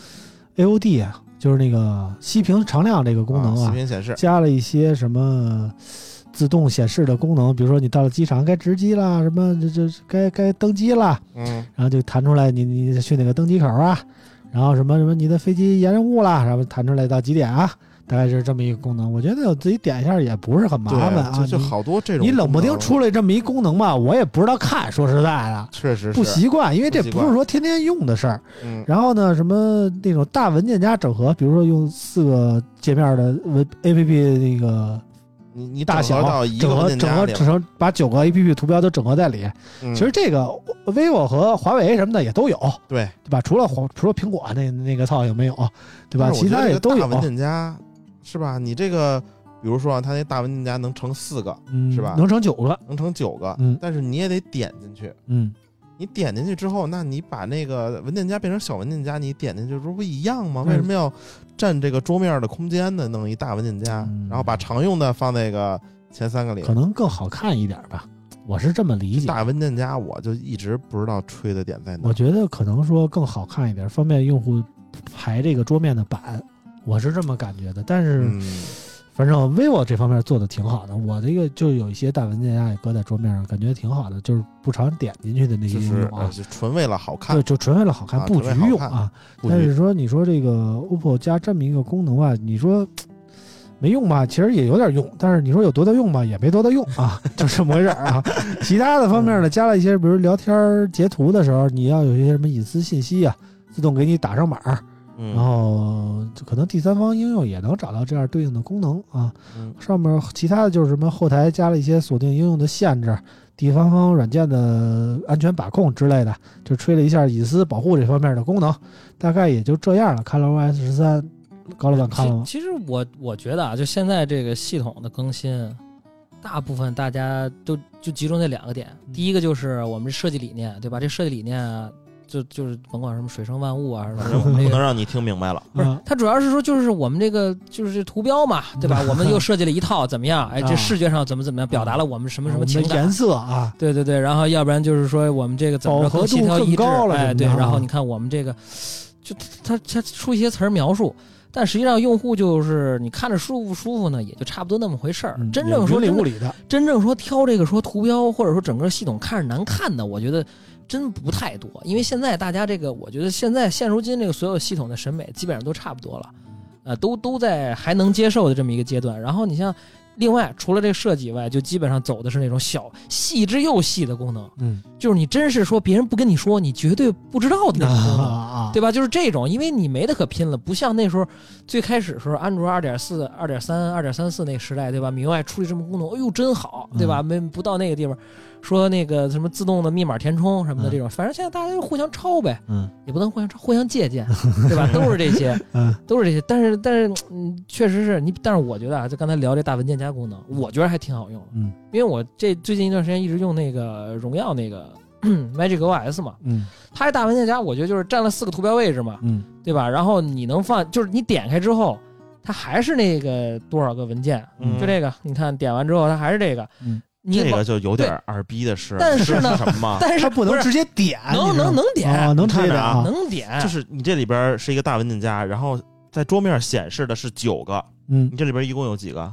AOD 啊，就是那个息屏常亮这个功能啊，息屏，显示。加了一些什么自动显示的功能，比如说你到了机场该值机啦，什么这这该该登机啦，嗯。然后就弹出来你你去哪个登机口啊，然后什么什么你的飞机延误啦，然后弹出来到几点啊，大概是这么一个功能。我觉得我自己点一下也不是很麻烦啊。就就好多这种你冷不丁出来这么一功能吧，我也不知道看。说实在的，确实不，习惯，因为这不是说天天用的事儿。嗯，然后呢，什么那种大文件夹整合，比如说用四个界面的文 A P P 那个你你大小整合到一整合整成把九个 A P P 图标都整合在里。嗯其实这个 vivo 和华为什么的也都有，对，对吧？除了华除了苹果那那个操有没有，对吧？其他也都有大。文件夹是吧？你这个，比如说啊，它那大文件夹能成四个，嗯，是吧能成九个。能成九个，嗯但是你也得点进去。嗯，你点进去之后，那你把那个文件夹变成小文件夹，你点进去不是不一样吗？嗯为什么要占这个桌面的空间呢？弄一大文件夹，嗯然后把常用的放那个前三个里可。能更好看一点吧，我是这么理解。大文件夹我就一直不知道吹的点在哪我。觉得可能说更好看一点，方便用户排这个桌面的版，我是这么感觉的。但是嗯，反正 vivo 这方面做的挺好的，我这个就有一些大文件夹也搁在桌面上，感觉挺好的，就是不常点进去的那些应用啊，呃就纯为了好看对，，就纯为了好看，啊布局用啊。但是说你说这个 OPPO 加这么一个功能啊，你说没用吧？其实也有点用，但是你说有多大用吧，也没多大用啊，就这么回事儿啊。其他的方面呢，加了一些，比如聊天截图的时候，你要有一些什么隐私信息啊，自动给你打上码儿，嗯，然后可能第三方应用也能找到这样对应的功能啊。嗯上面其他的就是什么后台加了一些锁定应用的限制，第三方软件的安全把控之类的，就吹了一下隐私保护这方面的功能，大概也就这样了。看了 OS 十三，高老板看了吗？其其实我我觉得啊，就现在这个系统的更新，大部分大家都就集中在两个点。嗯第一个就是我们设计理念，对吧？这设计理念啊就就是甭管什么水生万物啊，是吧？反正我们这不能让你听明白了。不是嗯，它主要是说就是我们这个就是这图标嘛，对吧？我们又设计了一套怎么样？哎，啊这视觉上怎么怎么样，表达了我们什么什我们的么情感颜。色啊，对对对，然后要不然就是说我们这个怎么着饱和更协调一致，哎对，什么的啊然后你看我们这个，就它它出一些词儿描述，但实际上用户就是你看着舒服不舒服呢，也就差不多那么回事儿。嗯真正说真的云里雾里的，真正说挑这个说图标或者说整个系统看着难看的，我觉得真不太多。因为现在大家这个，我觉得现在现如今这个所有系统的审美基本上都差不多了，呃，都都在还能接受的这么一个阶段。然后你像另外除了这设计以外，就基本上走的是那种小细之又细的功能，嗯就是你真是说别人不跟你说，你绝对不知道 的那种功能。啊，对吧？就是这种，因为你没得可拼了，不像那时候最开始时候，安卓二点四、二点三、二点三四那个时代，对吧？米 UI 出了这么功能，哎呦真好，对吧？没不到那个地方，说那个什么自动的密码填充什么的嗯这种，反正现在大家就互相抄呗，嗯也不能互相抄，互相借鉴，对吧？都是这些，嗯都是这些。但是但是嗯，确实是你，但是我觉得啊，就刚才聊这大文件夹功能，我觉得还挺好用的，嗯因为我这最近一段时间一直用那个荣耀那个 Magic OS 嘛，嗯它这大文件夹，我觉得就是占了四个图标位置嘛。嗯对吧？然后你能放，就是你点开之后，它还是那个多少个文件，嗯就这个，你看点完之后它还是这个，嗯，你这个就有点二逼的事，但是呢什么？但是它不能直接点，能能能点啊，能直接点啊你看着啊，能点，就是你这里边是一个大文件夹，然后在桌面显示的是九个，嗯你这里边一共有几个？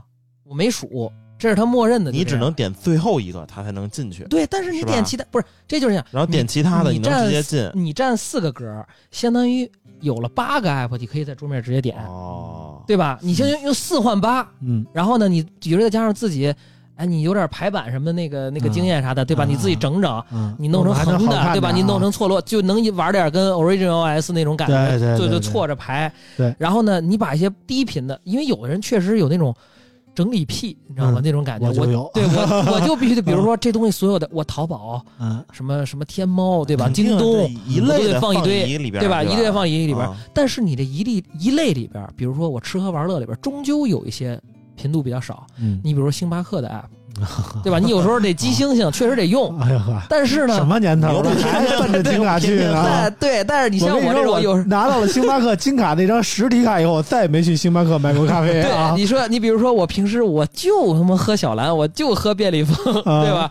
我没数，这是他默认的，你只能点最后一个，他才能进去。对，但是你点其他不是，这就是这样，然后点其他的，你能直接进。你占四个格，相当于有了八个 app，你可以在桌面直接点，哦，对吧？你相当于用四换八，嗯然后呢，你比如再加上自己，哎，你有点排版什么的那个那个嗯经验啥的，对吧？嗯你自己整整。嗯，你弄成横的，对吧？你弄啊成错落，就能玩点跟 Original OS 那种感觉，对对对对就就错着排。对然后呢，你把一些低频的，因为有的人确实有那种整理癖，你知道吗？嗯那种感觉，我我对我 我就必须得，比如说这东西所有的，我淘宝嗯什么什么天猫，对吧？京东一类的放一堆一里边，对吧？一类放一里边。啊但是你这一类一类里边，比如说我吃喝玩乐里边，终究有一些频度比较少。嗯，你比如说星巴克的 app，对吧？你有时候得积星星，确实得用。哎呀，但是呢，什么年头了，还奔着金卡去呢？啊对对，但是你像我这种有拿到了星巴克金卡那张实体卡以后，我再也没去星巴克买过咖啡啊对，。你说你比如说我平时我就他妈喝小蓝，我就喝便利蜂，啊对吧？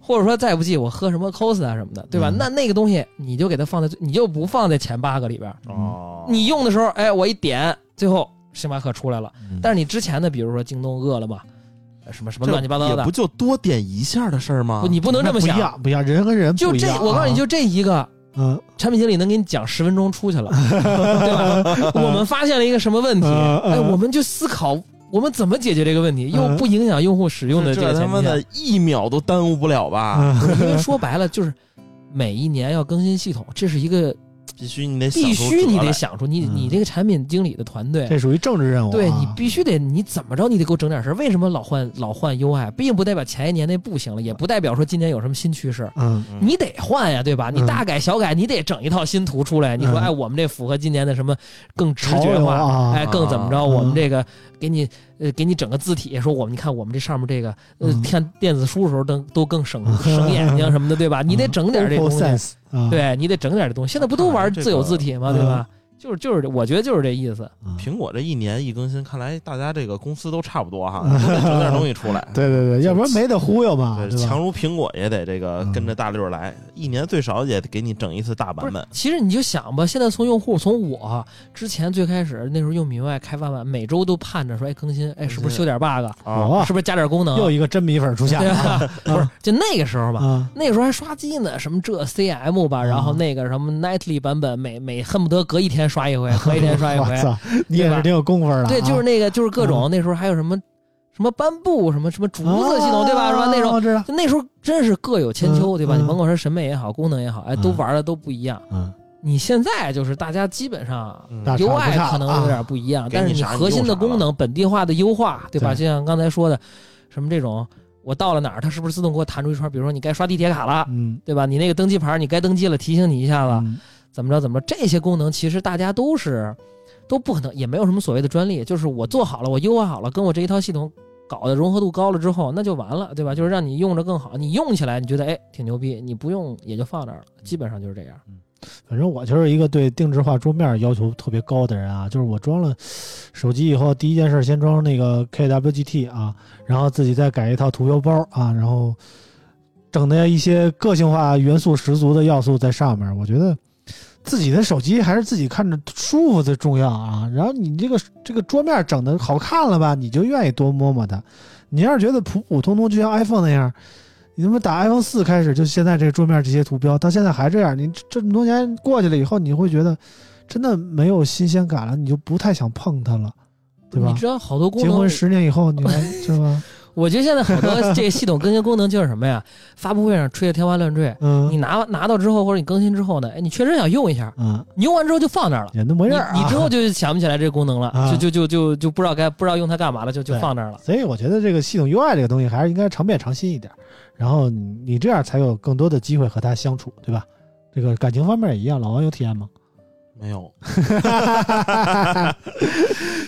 或者说再不济我喝什么 cos 啊什么的，对吧？嗯那那个东西你就给它放在，你就不放在前八个里边。哦，你用的时候，哎，我一点，最后星巴克出来了。嗯但是你之前的，比如说京东、饿了么，呃什么什么乱七八糟的不，就多点一下的事儿吗？不，你不能这么想。不一样，不一样，人跟人就这，不一样啊我告诉你，就这一个，嗯产品经理能给你讲十分钟出去了，对吧？我们发现了一个什么问题，哎，我们就思考我们怎么解决这个问题，又嗯不影响用户使用的这个他妈的一秒都耽误不了吧？嗯因为说白了就是每一年要更新系统，这是一个必须你得必想出须你得想出你嗯你这个产品经理的团队这。属于政治任务啊。对你必须得，你怎么着你得给我整点事儿。为什么老换老换 UI，并不代表前一年那不行了，也不代表说今年有什么新趋势。嗯嗯你得换呀，对吧？你嗯大改小改，你得整一套新图出来。你说，嗯哎，我们这符合今年的什么更直觉化，啊哎，更怎么着？嗯我们这个给你呃给你整个字体，说我们你看我们这上面这个呃嗯看电子书的时候都都更省省眼睛什么的，对吧？你得整点这东西对你得整点这东西。现在不都玩自由字体吗？对吧？就是就是，我觉得就是这意思。嗯苹果这一年一更新，看来大家这个公司都差不多哈，整点东西出来。对对对，要不然没得忽悠嘛？强如苹果也得这个嗯跟着大溜儿来，一年最少也得给你整一次大版本，。其实你就想吧，现在从用户从我之前最开始那时候用米 UI 开发版，每周都盼着说，哎更新，哎是不是修点 bug，啊，是不是加点功能？又一个真米粉出现了？不是，就那个时候吧，啊！那个时候还刷机呢，什么这 CM 吧，然后啊那个什么 Nightly 版本，每每恨不得隔一天刷一回，隔一天刷一回。我操，你也是挺有功夫的啊。对，就是那个，就是各种那时候还有什么什么斑布，什么什么竹子系统，对吧？是吧？那种我知道，就那时候真是各有千秋，对吧？你甭管是审美也好，功能也好，哎，都嗯玩的都不一样。嗯，你现在就是大家基本上 UI 可能有点不一样，但是你核心的功能本地化的优化，对吧？就像刚才说的，什么这种，我到了哪儿，它是不是自动给我弹出一串？比如说你该刷地铁卡了，嗯，对吧？你那个登机牌，你该登机了，提醒你一下子，嗯怎么着怎么着？这些功能其实大家都是都不可能，也没有什么所谓的专利，就是我做好了，我优化好了，跟我这一套系统搞的融合度高了之后，那就完了，对吧？就是让你用着更好，你用起来你觉得哎挺牛逼，你不用也就放那儿了，基本上就是这样。反正我就是一个对定制化桌面要求特别高的人啊，就是我装了手机以后，第一件事先装那个 KWGT 啊，然后自己再改一套图标包啊，然后整的一些个性化元素十足的要素在上面。我觉得自己的手机还是自己看着舒服最重要啊。然后你这个这个桌面整的好看了吧，你就愿意多摸摸它。你要是觉得普普通通，就像 iPhone 那样。你他妈打 iPhone 四开始，就现在这个桌面这些图标，到现在还这样，你这这么多年过去了以后，你会觉得真的没有新鲜感了，你就不太想碰它了，对吧你？知道好多功能结婚，十年以后，你还 是吧？我觉得现在好多这个系统更新功能就是什么呀？发布会上吹得天花乱坠，你嗯拿拿到之后或者你更新之后呢，哎，你确实想用一下，嗯，你用完之后就放那儿了。你你之后就想不起来这个功能了，啊就就就就就不知道该不知道用它干嘛了，就就放那儿了。所以我觉得这个系统 UI 这个东西还是应该常变常新一点，然后你你这样才有更多的机会和它相处，对吧？这个感情方面也一样，老王有体验吗？没有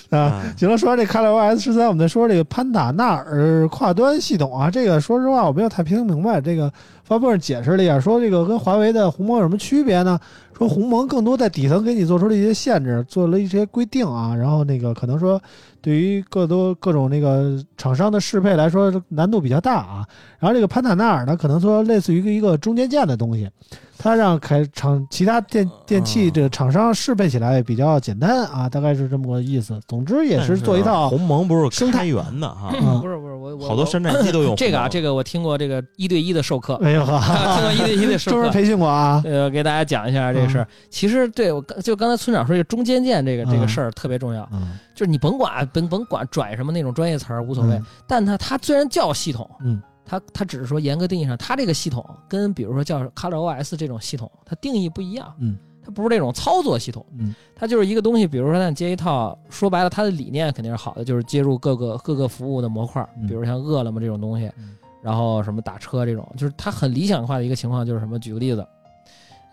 啊，啊，行了，说完这 ColorOS 十三，我们再说这个潘塔纳尔跨端系统啊。这个说实话，我没有太听明白。这个发布会上解释了一下，说这个跟华为的鸿蒙有什么区别呢？说鸿蒙更多在底层给你做出了一些限制，做了一些规定啊。然后那个可能说，对于各多各种那个厂商的适配来说，难度比较大啊。然后这个潘塔纳尔呢，可能说类似于一个中间件的东西，它让开厂其他电电器这个厂商适配起来比较简单啊，大概是这么个意思。总之也是做一套鸿蒙不是生态开源的哈，嗯。不是不是我我好多山寨机都用这个啊，这个我听过这个一对一的授课，哎呦呵，听过一对一的授课。专门培训过啊。呃，给大家讲一下这个事儿。其实对我刚就刚才村长说这个中间件这个这个事儿特别重要，嗯，就是你甭管甭甭管拽什么那种专业词儿无所谓，嗯。但它它虽然叫系统，嗯，它它只是说严格定义上，它这个系统跟比如说叫 ColorOS 这种系统，它定义不一样，嗯，它不是那种操作系统，嗯，它就是一个东西，比如说让你接一套，说白了，它的理念肯定是好的，就是接入各个各个服务的模块，嗯比如像饿了么这种东西，嗯然后什么打车这种，就是它很理想化的一个情况，就是什么？举个例子，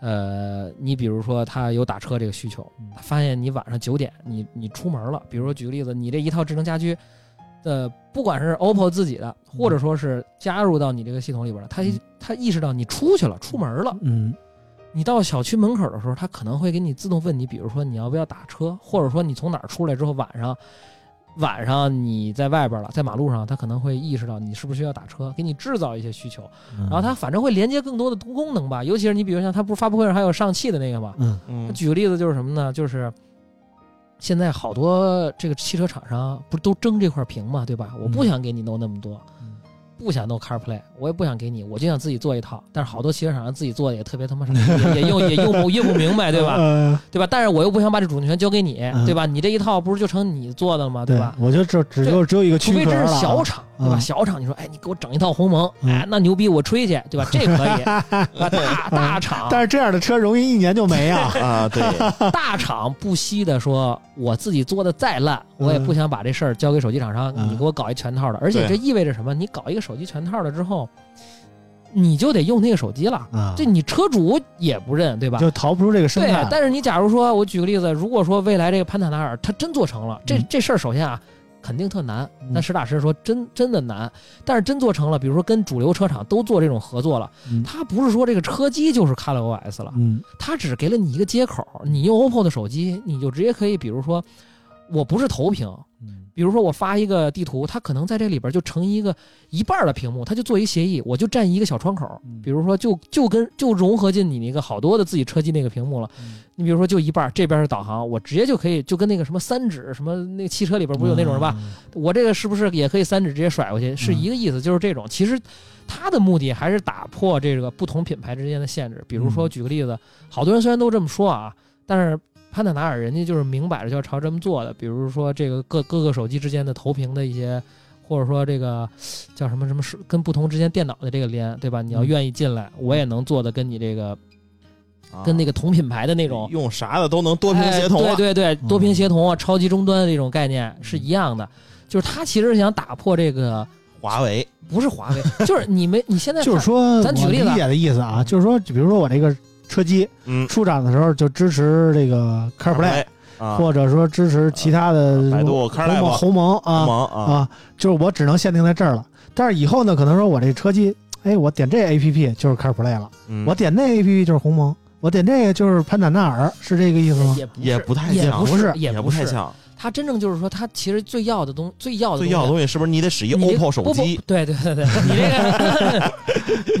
呃，你比如说他有打车这个需求发现你晚上九点你你出门了，比如说举个例子，你这一套智能家居，呃，不管是 OPPO 自己的，或者说是加入到你这个系统里边的，他嗯。他意识到你出去了，出门了，嗯。你到小区门口的时候，他可能会给你自动问你，比如说你要不要打车，或者说你从哪儿出来之后晚上。晚上你在外边了，在马路上，他可能会意识到你是不是需要打车，给你制造一些需求，嗯，然后他反正会连接更多的功能吧，尤其是你比如像他不是发布会上还有上汽的那个嘛，嗯。嗯。举个例子就是什么呢？就是现在好多这个汽车厂商不是都争这块屏嘛，对吧？我不想给你弄那么多。嗯，不想弄 CarPlay，我也不想给你，我就想自己做一套。但是好多汽车厂商自己做的也特别他妈傻，也也用也用不用不明白，对吧？呃 对吧？但是我又不想把这主动权交给你，嗯对吧？你这一套不是就成你做的了吗？对吧？我就只只有只有一个除非这是。小厂，对吧？嗯小厂，你说，哎，你给我整一套鸿蒙，嗯哎，那牛逼，我吹去，对吧？这可以，大大厂，但是这样的车容易一年就没啊。啊，对，大厂不惜的说，我自己做的再烂，我也不想把这事儿交给手机厂商，嗯你给我搞一全套的。而且这意味着什么？你搞一个手机全套了之后，你就得用那个手机了，啊，这你车主也不认，对吧？就逃不出这个生对态。，但是你假如说，我举个例子，如果说未来这个潘塔纳尔它真做成了，这嗯这事儿首先啊，肯定特难。嗯但实打实说，真真的难。但是真做成了，比如说跟主流车厂都做这种合作了，嗯它不是说这个车机就是 ColorOS 了，嗯它只给了你一个接口，你用 OPPO 的手机，你就直接可以，比如说，我不是投屏，嗯比如说我发一个地图，它可能在这里边就成一个一半的屏幕，它就做一个协议，我就占一个小窗口嗯，比如说就就跟就融合进你那个好多的自己车机那个屏幕了。嗯你比如说就一半，这边是导航，我直接就可以就跟那个什么三指什么那个汽车里边不是有那种是吧？？我这个是不是也可以三指直接甩过去？是一个意思，就是这种。其实它的目的还是打破这个不同品牌之间的限制。比如说嗯举个例子，好多人虽然都这么说啊，但是潘塔纳尔人家就是明摆着就要朝这么做的。比如说这个各各个手机之间的投屏的一些。或者说这个叫什么什么是跟不同之间电脑的这个连，对吧？你要嗯愿意进来，我也能做的跟你这个啊跟那个同品牌的那种 用啥的都能多屏协同啊哎，对对对，嗯多屏协同啊，超级终端的这种概念是一样的。就是他其实是想打破这个，华为不是华为，就是你们你现在就是说，咱举个例子理解的意思啊，就是说，比如说我这个车机嗯出厂的时候就支持这个 CarPlay，啊，或者说支持其他的百度鸿 CarLive 蒙鸿蒙啊萌啊，啊，就是我只能限定在这儿了。但是以后呢，可能说我这车机，哎，我点这 A P P 就是 CarPlay 了，嗯我点那 A P P 就是鸿蒙，我点这个就是潘坦纳尔，是这个意思吗？也不也不太像也不是也。不太像。它真正就是说，它其实最要的东最要的最要的东东西是不是你得使一 OPPO 手机？对对对对，你这个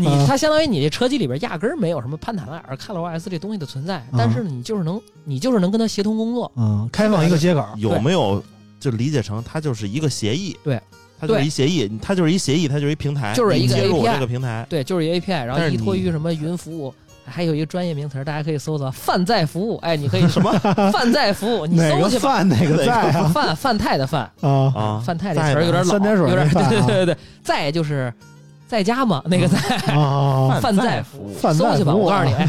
你啊它相当于你这车机里边压根儿没有什么潘塔纳尔、ColorOS 这东西的存在，但是你就是能你就是能跟它协同工作。嗯，开放一个接口，有没有就理解成它就是一个协议？对，它就是一协议，它就是一协议，它就是一平台，就是一个接入我 API 这个平台。对，就是一 API，然后依托于什么云服务，还有一个专业名词儿，大家可以搜索“饭在服务”。哎，你可以什么？饭在服务，你搜去吧。饭？哪个在啊？泛泛泰的饭，啊，啊，泛泰这词儿有点老，三点水有点对对对对，在就是在家嘛，那个在啊，泛在服务，搜去吧。我告诉你，哎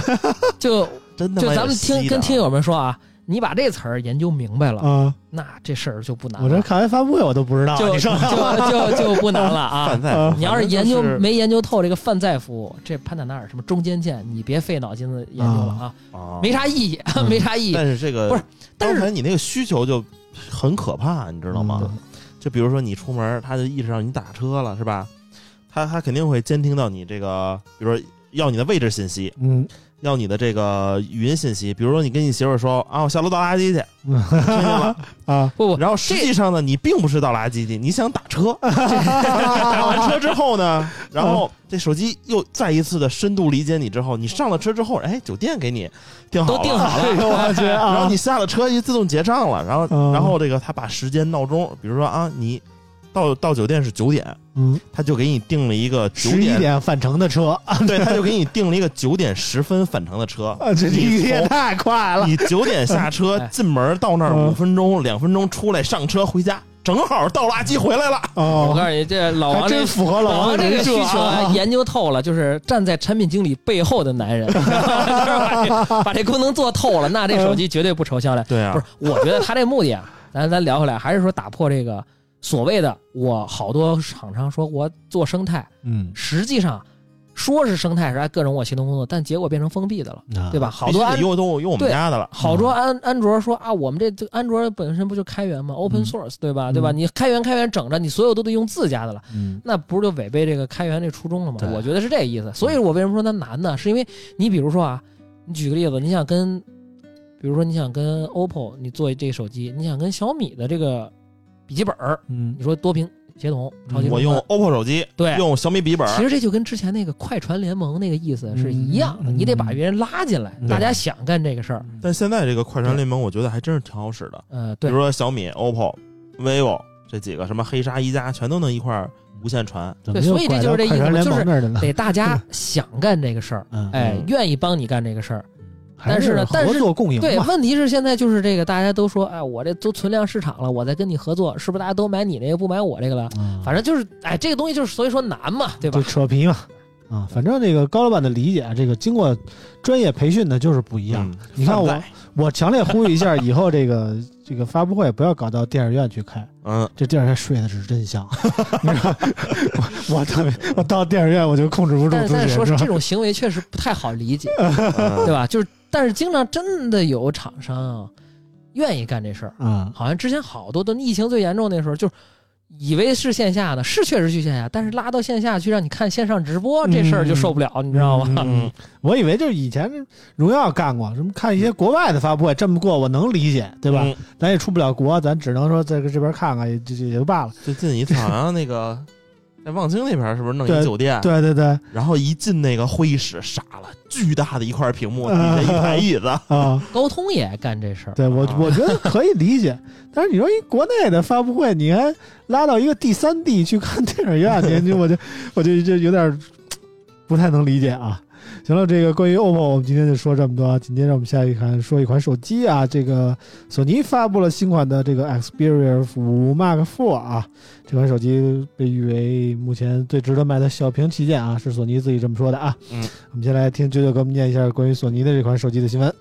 就 真的就咱们听跟听友们说啊，你把这词儿研究明白了，啊，那这事儿就不难了，我这看完发布会我都不知道，就就你说就就不难了啊泛。在啊，你要是研究就是没研究透这个泛在服务，这潘塔纳尔什么中间件，你别费脑筋子研究了啊，啊 没啥意义，嗯没啥意义。但是这个不是，但是你那个需求就很可怕，你知道吗？嗯就比如说你出门，他就意识到你打车了，是吧？他他肯定会监听到你这个，比如说要你的位置信息，嗯，要你的这个语音信息。比如说你跟你媳妇儿说啊，我下楼倒垃圾去，听见了。啊，不不，然后实际上呢，你并不是倒垃圾去，你想打车。打完车之后呢，然后这手机又再一次的深度理解你之后，你上了车之后，哎，酒店给你订好了，都订好了我去啊，然后你下了车就自动结账了，然后、嗯然后这个他把时间闹钟，比如说啊，你到到酒店是九点，嗯，他就给你定了一个九十一点，点返程的车，对，他就给你定了一个九点十分返程的车。啊，这你从这也太快了，你九点下车 哎。进门到那儿嗯。五分钟，两分钟出来上车回家，正好倒垃圾回来了。哦，我告诉你，这老王这真符合老老王王这个需求啊。啊，研究透了，就是站在产品经理背后的男人，就是把这把这功能做透了，那这手机绝对不愁销量。对啊。不是，我觉得他这目的啊，咱咱聊回来，还是说打破这个所谓的我好多厂商说我做生态，嗯，实际上说是生态是按各种我协同工作，但结果变成封闭的了，对吧？好多用都用我们对家的了。好多安安卓说啊，我们这这安卓本身不就开源吗？Open 嗯 source 对吧？嗯对吧？你开源开源整着，你所有都得用自家的了。嗯那不是就违背这个开源这初衷了吗？我觉得是这意思。所以我为什么说它难呢？是因为你比如说啊，你举个例子，你想跟，比如说你想跟 OPPO 你做这个手机，你想跟小米的这个笔记本儿，嗯。你说多屏协同，超级我用 OPPO 手机，对。用小米笔记本，其实这就跟之前那个快传联盟那个意思是一样的，嗯。你得把别人拉进来，嗯。大家想干这个事儿。但现在这个快传联盟，我觉得还真是挺好使的。呃，对。比如，说小米、OPPO、vivo、这几个什么黑鲨一加全都能一块儿无线传。对所以这就是这意思就是？得大家想干这个事儿，嗯，哎嗯，愿意帮你干这个事儿。还但是呢但是合作共赢对，问题是现在就是这个，大家都说，哎，我这都存量市场了，我再跟你合作，是不是大家都买你那个不买我这个了？嗯反正就是，哎，这个东西就是，所以说难嘛，对吧就？扯皮嘛。啊，反正这个高老板的理解，这个经过专业培训的就是不一样。嗯你看我我强烈呼吁一下，以后这个这个发布会不要搞到电影院去开，嗯，这电影院睡的是真香。你知道，我我特别，我到电影院我就控制不住但是自己，是吧但是说这种行为确实不太好理解，嗯对吧？就是，但是经常真的有厂商啊，愿意干这事儿。啊，好像之前好多都疫情最严重那时候，就以为是线下的，是确实去线下，但是拉到线下去让你看线上直播，这事儿就受不了，你知道吗？嗯，我以为就是以前荣耀干过，什么看一些国外的发布会，这么过我能理解，对吧？嗯咱也出不了国，咱只能说在这边看看，也就也就罢了。最近一次好像那个在望京那边是不是弄一酒店？对对对，然后一进那个会议室，傻了，巨大的一块屏幕，底下一排椅子。啊，高通也爱干这事儿，对我啊我觉得可以理解，但是你说一国内的发布会，你还拉到一个第三地去看电影院，你就我就我就就有点不太能理解啊。行了，这个关于 OPPO，我们今天就说这么多啊。紧接着我们下一款说一款手机啊，这个索尼发布了新款的这个 Xperia 5 Mark Four 啊，这款手机被誉为目前最值得买的小屏旗舰啊，是索尼自己这么说的啊。嗯，我们先来听九九给我们念一下关于索尼的这款手机的新闻。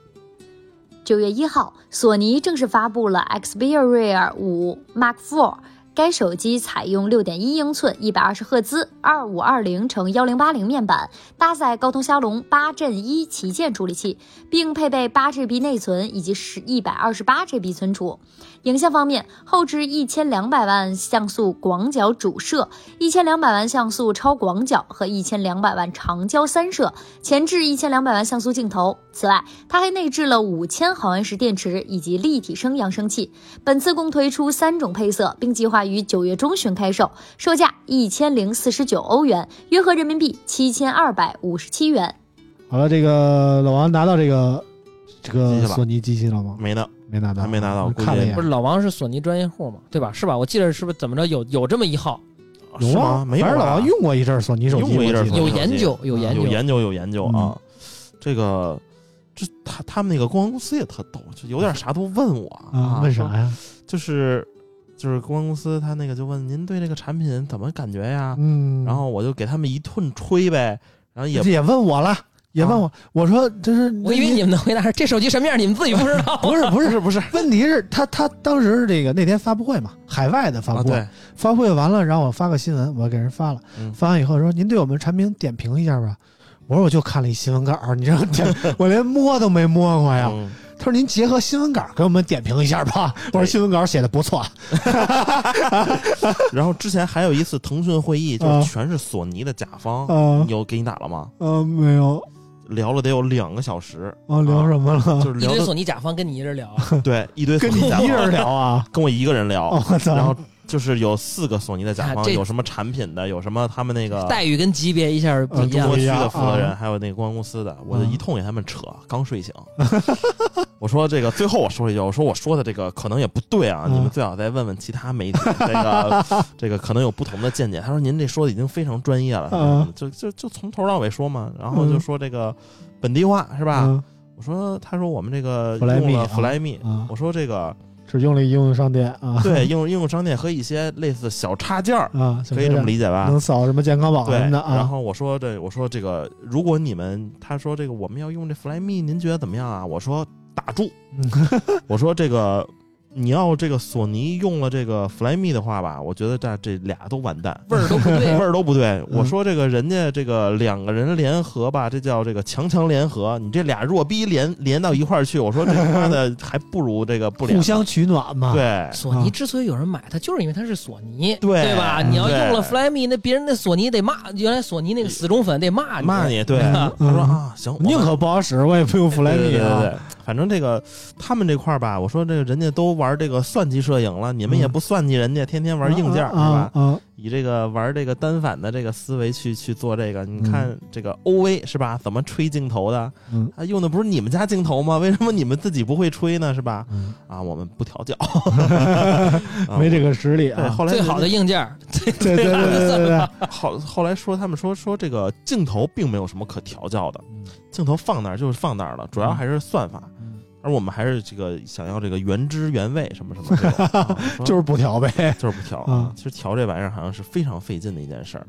九月一号，索尼正式发布了 Xperia 5 Mark IV。该手机采用六点一英寸、一百二十赫兹、二五二零乘幺零八零面板，搭载高通骁龙八阵一旗舰处理器，并配备八 GB 内存以及十一百二十八 GB 存储。影像方面，后置一千两百万像素广角主摄、一千两百万像素超广角和一千两百万长焦三摄，前置一千两百万像素镜头。此外，它还内置了五千毫安时电池以及立体声扬声器。本次共推出三种配色，并计划于九月中旬开售，售价一千零四十九欧元，约合人民币七千二百五十七元。好了，这个老王拿到这个这个索尼机器了吗？没呢，没拿到，还没拿到我看了一眼不是，老王是索尼专业户嘛，对吧？是吧？我记得是不是怎么着有有这么一号？有吗？没有啊，反正老王用过一阵索尼手机，用过一阵有索尼手机研究，有啊研究，有研究，有研究嗯啊。这个，这他他们那个公关公司也特逗，就有点啥都问我啊，问啥？呀？就是就是公关公司他那个就问您对这个产品怎么感觉呀？嗯，然后我就给他们一顿吹呗，然后也也问我了，也问我，我说这是，我以为你们的回答是这手机什么样，你们自己不知道。不是不是不是不是问题是他他当时是这个那天发布会嘛，海外的发啊布会，对，发布会完了，然后我发个新闻，我给人发了，嗯发完以后说您对我们产品点评一下吧。我说我就看了一新闻稿儿，你这点 我连摸都没摸过呀。嗯他说您结合新闻稿给我们点评一下吧。我说新闻稿写的不错，然后之前还有一次腾讯会议，就全是索尼的甲方，啊有给你打了吗？呃没有聊了得有两个小时，啊聊什么了？就是聊一堆索尼甲方跟你一人聊啊，对一堆跟索尼甲方你一人聊啊？跟我一个人聊，哦我操！然后就是有四个索尼的甲方，啊有什么产品的，有什么他们那个待遇跟级别一下不一样中国。区的负责人，啊还有那个公关公司的，我就嗯一通给他们扯，刚睡醒。我说这个最后我说了一句，我说我说的这个可能也不对啊，嗯你们最好再问问其他媒体，这个这个可能有不同的见解。他说您这说的已经非常专业了，嗯就就就从头到尾说嘛，然后就嗯说这个本地化是吧？嗯我说他说我们这个用了啊弗莱密，啊我说这个只用了应用商店啊。对 应用应用商店和一些类似小插件儿，啊，可以这么理解吧？能扫什么健康宝对，什么的啊。然后我说这，我说这个，如果你们他说这个我们要用这 Flyme，您觉得怎么样啊？我说打住，嗯我说这个你要这个索尼用了这个 Flyme 的话吧，我觉得这这俩都完蛋。味儿都不对 味。儿都不对，嗯我说这个人家这个两个人联合吧，这叫这个强强联合。你这俩弱逼连连到一块儿去，我说这他妈的还不如这个不联合。互相取暖嘛。，对，索尼之所以有人买它，就是因为它是索尼，对对吧？嗯你要用了 Flyme，那别人那索尼得骂，原来索尼那个死忠粉得骂你。骂你，对，嗯他说啊，行，我宁可不好使，我也不用弗 莱对对密啊。反正这个他们这块儿吧，我说这个人家都玩这个算计摄影了，你们也嗯不算计人家，天天玩硬件儿、是吧？啊啊，以这个玩这个单反的这个思维去去做这个，你嗯看这个 OV 是吧？怎么吹镜头的？嗯啊，用的不是你们家镜头吗？为什么你们自己不会吹呢？是吧？嗯，啊，我们不调教，啊没这个实力，啊。后来最好的硬件儿，对对对对对对，后后来说他们说说这个镜头并没有什么可调教的，嗯镜头放那儿就是放那儿了，主要还是算法。嗯而我们还是这个想要这个原汁原味什么什么这种，啊就是不调呗。就是不调啊啊。其实调这玩意儿好像是非常费劲的一件事儿。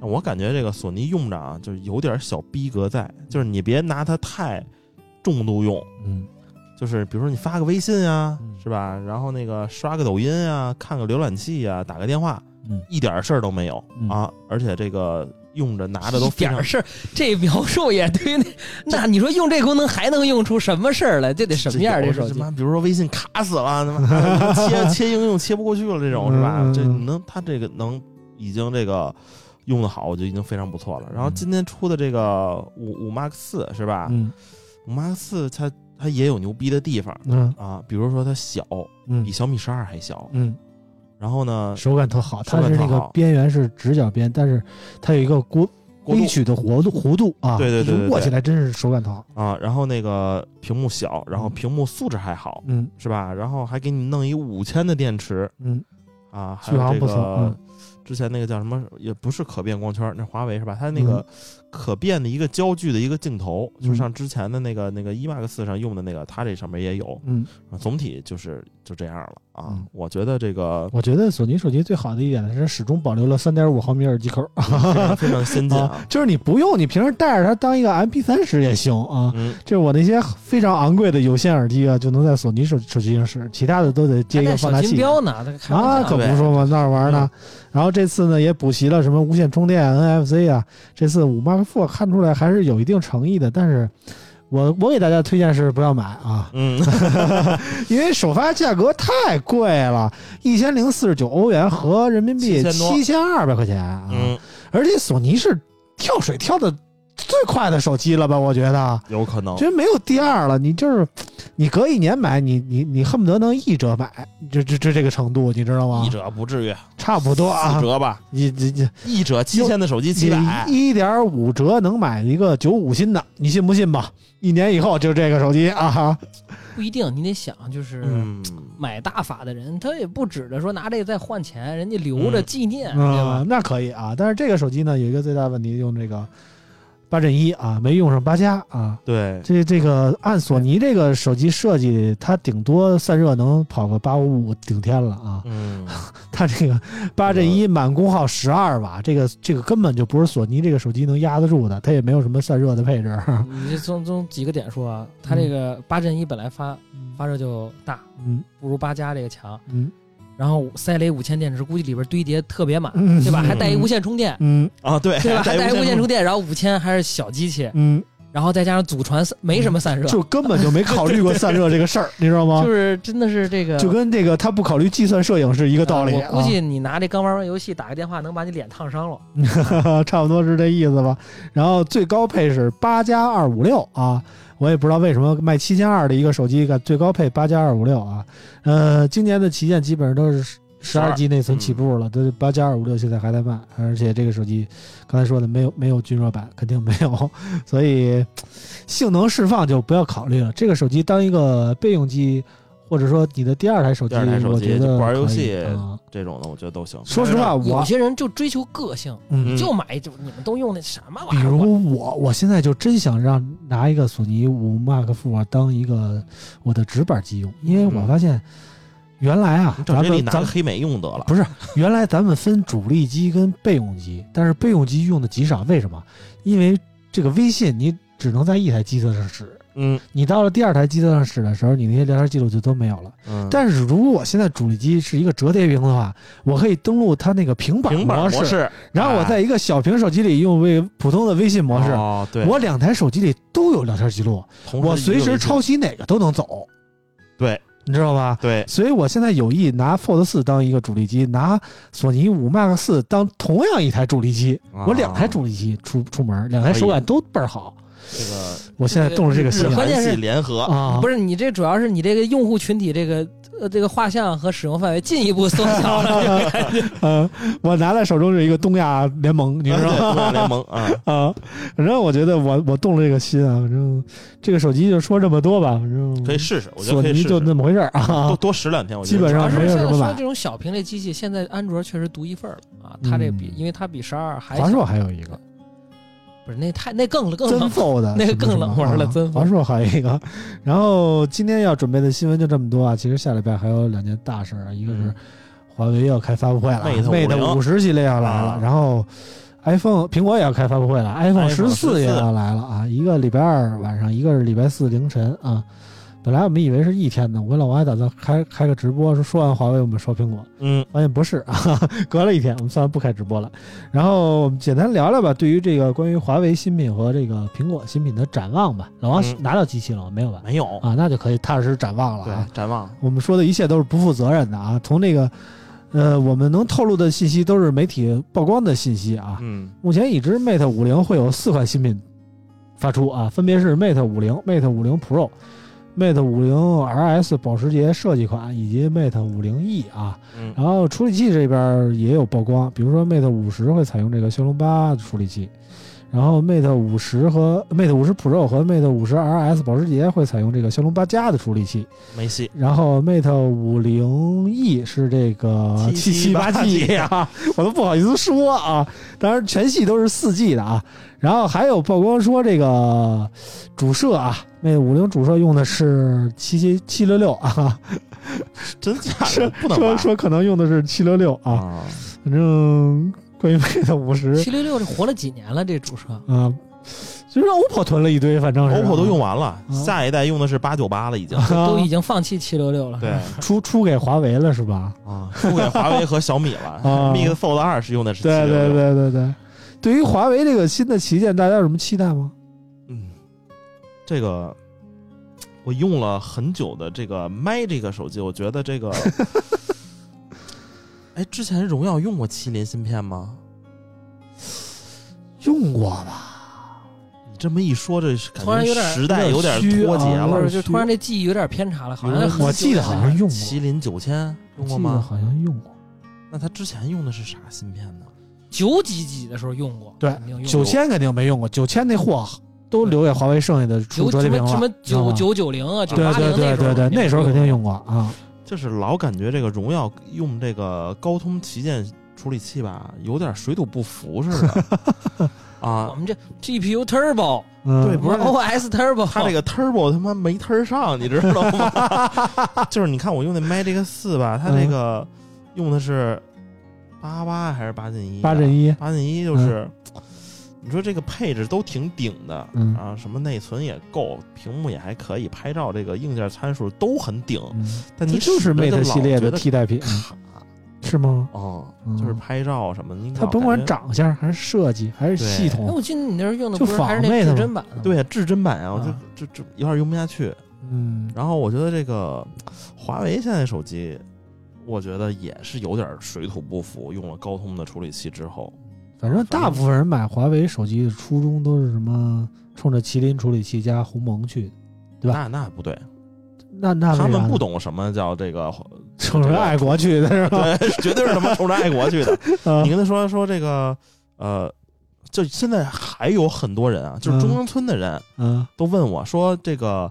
我感觉这个索尼用着啊，就是有点小逼格在，就是你别拿它太重度用，嗯就是比如说你发个微信啊嗯，是吧？然后那个刷个抖音啊，看个浏览器啊，打个电话，嗯一点事儿都没有嗯啊。而且这个用着拿着都一非常点儿事儿，这描述也对。那 那你说用这功能还能用出什么事儿来？这得什么样儿？这手机有什么？比如说微信卡死了，他妈 切切应用切不过去了，这种是吧？这嗯能它这个能已经这个用的好，我就已经非常不错了。然后嗯今天出的这个五五 Mark 四是吧？嗯五 Mark 四它它也有牛逼的地方嗯啊，比如说它小，嗯比小米十二还小。嗯，然后呢，手感特好，它是那个边缘是直角边，但是它有一个过微曲的弧度弧度啊，对对对对对握起来真是手感特好。啊，然后那个屏幕小，然后屏幕素质还好，嗯是吧？然后还给你弄一五千的电池嗯啊，续航不错个嗯之前那个叫什么，也不是可变光圈，那华为是吧？它那个可变的一个焦距的一个镜头，嗯就像之前的那个那个一 Max 四上用的那个，它这上面也有。嗯，啊总体就是就这样了啊嗯。我觉得这个我觉得索尼手机最好的一点是始终保留了三点五毫米耳机口非常非常先进啊啊，。就是你不用，你平时带着它当一个 MP 三使也行啊。嗯，这我那些非常昂贵的有线耳机啊，就能在索尼手手机上使，其他的都得接一个放大器。金标呢，这个开啊，可不说嘛，那儿玩呢。然后这次呢，也补习了什么无线充电、NFC 啊。这次五 Mark Four 看出来还是有一定诚意的，但是我我给大家推荐是不要买啊，嗯，因为首发价格太贵了，一千零四十九欧元合人民币7000多七千二百块钱啊。嗯，而且索尼是跳水跳的最快的手机了吧？我觉得，有可能。觉得没有第二了。你就是你隔一年买，你你你恨不得能一折买，就就就这个程度，你知道吗一？折不至于，差不多啊四，折吧，你你你一折七千的手机七百，一点五折能买一个九五新的，你信不信吧？一年以后就这个手机啊，不一定，你得想，就是嗯，买大法的人，他也不指着说拿这个再换钱，人家留着嗯纪念，对吧？，啊那可以啊。但是这个手机呢，有一个最大的问题，用这个八阵一啊，没用上八加啊。对，这这个按索尼这个手机设计，它顶多散热能跑个八五五顶天了啊。嗯，它这个八阵一满功耗十二瓦，这个这个根本就不是索尼这个手机能压得住的，它也没有什么散热的配置。你就从从几个点说啊，它这个八阵一本来发发热就大，嗯。不如八加这个强，嗯然后塞了一五千电池，估计里边堆叠特别满，嗯对吧？还带一无线充电，嗯啊，对，对吧？还带一无线充电，然后五千还是小机器，嗯，然后再加上祖传没什么散热，就根本就没考虑过散热这个事儿，你知道吗？就是真的是这个，就跟这个他不考虑计算摄影是一个道理。呃我估计你拿这刚玩完游戏打个电话，能把你脸烫伤了。啊差不多是这意思吧。然后最高配是八加二五六啊，我也不知道为什么卖七千二的一个手机，最高配八加二五六啊。呃，今年的旗舰基本上都是十二 G 内存起步了，都八加二五六现在还在卖，而且这个手机刚才说的没有没有均热版，肯定没有，所以性能释放就不要考虑了。这个手机当一个备用机，或者说你的第二台手机，第二台手我觉得机就玩游戏啊。这种的，我觉得都行。说实话，我有些人就追求个性，嗯就买就你们都用那什么玩比意儿？比如我，我现在就真想让拿一个索尼五 Mark Four 当一个我的直板机用，因为我发现原来啊咱这里们咱们拿个黑莓用得了。不是原来咱们分主力机跟备用机，但是备用机用的极少，为什么？因为这个微信你只能在一台机子上使，嗯你到了第二台机子上使的时候，你那些聊天记录就都没有了。嗯，但是如果我现在主力机是一个折叠屏的话，我可以登录它那个平板模模式，然后我在一个小屏手机里用微普通的微信模式。哦，对，我两台手机里都有聊天记录，我随时抄袭哪个都能走，对你知道吧？对，所以我现在有意拿 Fold 四当一个主力机，拿索尼五 Mark 四当同样一台主力机，啊我两台主力机出出门，两台手感都倍儿好。这个我现在动了这个心了关键是联合，啊，不是你这主要是你这个用户群体这个呃这个画像和使用范围进一步缩小了，这个感觉 呃，我拿在手中是一个东亚联盟，你知道吗？东亚联盟啊，啊，反正我觉得我我动了这个心啊，反正这个手机就说这么多吧，反正可以试试，我觉得可以试试，就那么回事儿多啊。多使两天，我觉基本上没有什么买这种小屏类机器，现在安卓确实独一份了啊。它这比嗯因为它比十二还华硕还有一个不是那太那更更真冷 Fold，那个更冷门了啊真华硕还有一个，然后今天要准备的新闻就这么多啊。其实下礼拜还有两件大事儿，一个是嗯华为要开发布会了50五十系列要来了啊，然后 iPhone 苹果也要开发布会了，iPhone 十四也要来了啊，一个礼拜二晚上，一个是礼拜四凌晨啊。本来我们以为是一天的，我跟老王还打算开开个直播，说说完华为我们说苹果，嗯发现不是 啊，隔了一天，我们算了不开直播了。然后我们简单聊聊吧，对于这个关于华为新品和这个苹果新品的展望吧。老王嗯拿到机器了吗？没有吧？没有，啊，那就可以踏实展望了对啊。，展望，我们说的一切都是不负责任的啊，从那个。呃，我们能透露的信息都是媒体曝光的信息啊。嗯目前已知 Mate 五零会有四款新品发出啊，分别是 Mate 五零、Mate 五零 Pro、Mate 五零 RS 保时捷设计款以及 Mate 五零 E 啊。嗯然后处理器这边也有曝光，比如说 Mate 五十会采用这个骁龙八处理器，然后 Mate 五十和 Mate 五十 Pro 和 Mate 五十 RS 保时捷会采用这个骁龙八加的处理器，没戏，然后 Mate 五零 E 是这个七七八 G 啊，我都不好意思说啊。当然全系都是四 G 的啊。然后还有曝光说这个主摄啊，Mate 五零主摄用的是七七七六六啊，真假说的不能？说说可能用的是七六六啊。啊，反正关于 Mate 五十七六六这活了几年了？这主摄啊，就是 OPPO 囤了一堆，反正是 OPPO 都用完了，啊下一代用的是八九八了，已经。啊都已经放弃七六六了。对 出出给华为了是吧？啊，出给华为和小米了。啊 Mix Fold 二是用的是对对766，对对对。对于华为这个新的旗舰，大家有什么期待吗？嗯，这个我用了很久的这个 Magic 手机，我觉得这个，哎，之前荣耀用过麒麟芯片吗？用过吧？你这么一说，这是感觉突然有点时代有点脱节有点虚啊了。就突然这记忆有点偏差了，好像我记得好像用过，麒麟九千用过得吗？好像用过。那他之前用的是啥芯片呢？九几几的时候用过，对肯定用过九千肯定没用过，九千那货都留给华为剩下的出九什折叠屏了。么什么九九九零啊，九对八零对对对对，那时候肯定用过啊。就是老感觉这个荣耀用这个高通旗舰处理器吧，有点水土不服似的啊我 啊。们这 GPU Turbo 嗯，对不是 OS Turbo，它这个 Turbo 他妈没 turn 上，你知道吗？就是你看我用那 Magic 四吧，它这个用的是八八还是八进一？八进一，八进一就是，你说这个配置都挺顶的，嗯啊，什么内存也够，屏幕也还可以，拍照这个硬件参数都很顶，嗯，但你就是 Mate 系列的替代品，卡是吗？哦，嗯就是拍照什么，你它甭管长相还是设计还是对系哎，统我，记得你那时候用的就不是还是那至臻版的，对至臻版啊，我啊就就就有点用不下去。嗯，然后我觉得这个华为现在手机，我觉得也是有点水土不服。用了高通的处理器之后，反正大部分人买华为手机的初衷都是什么，冲着麒麟处理器加鸿蒙去，对吧？那那不对，那那他们不懂什么叫这个，冲着爱国去的 是吧？对，绝对是他妈冲着爱国去的。啊。你跟他说说这个，呃，就现在还有很多人啊，就是中关村的人嗯。都问我说，这个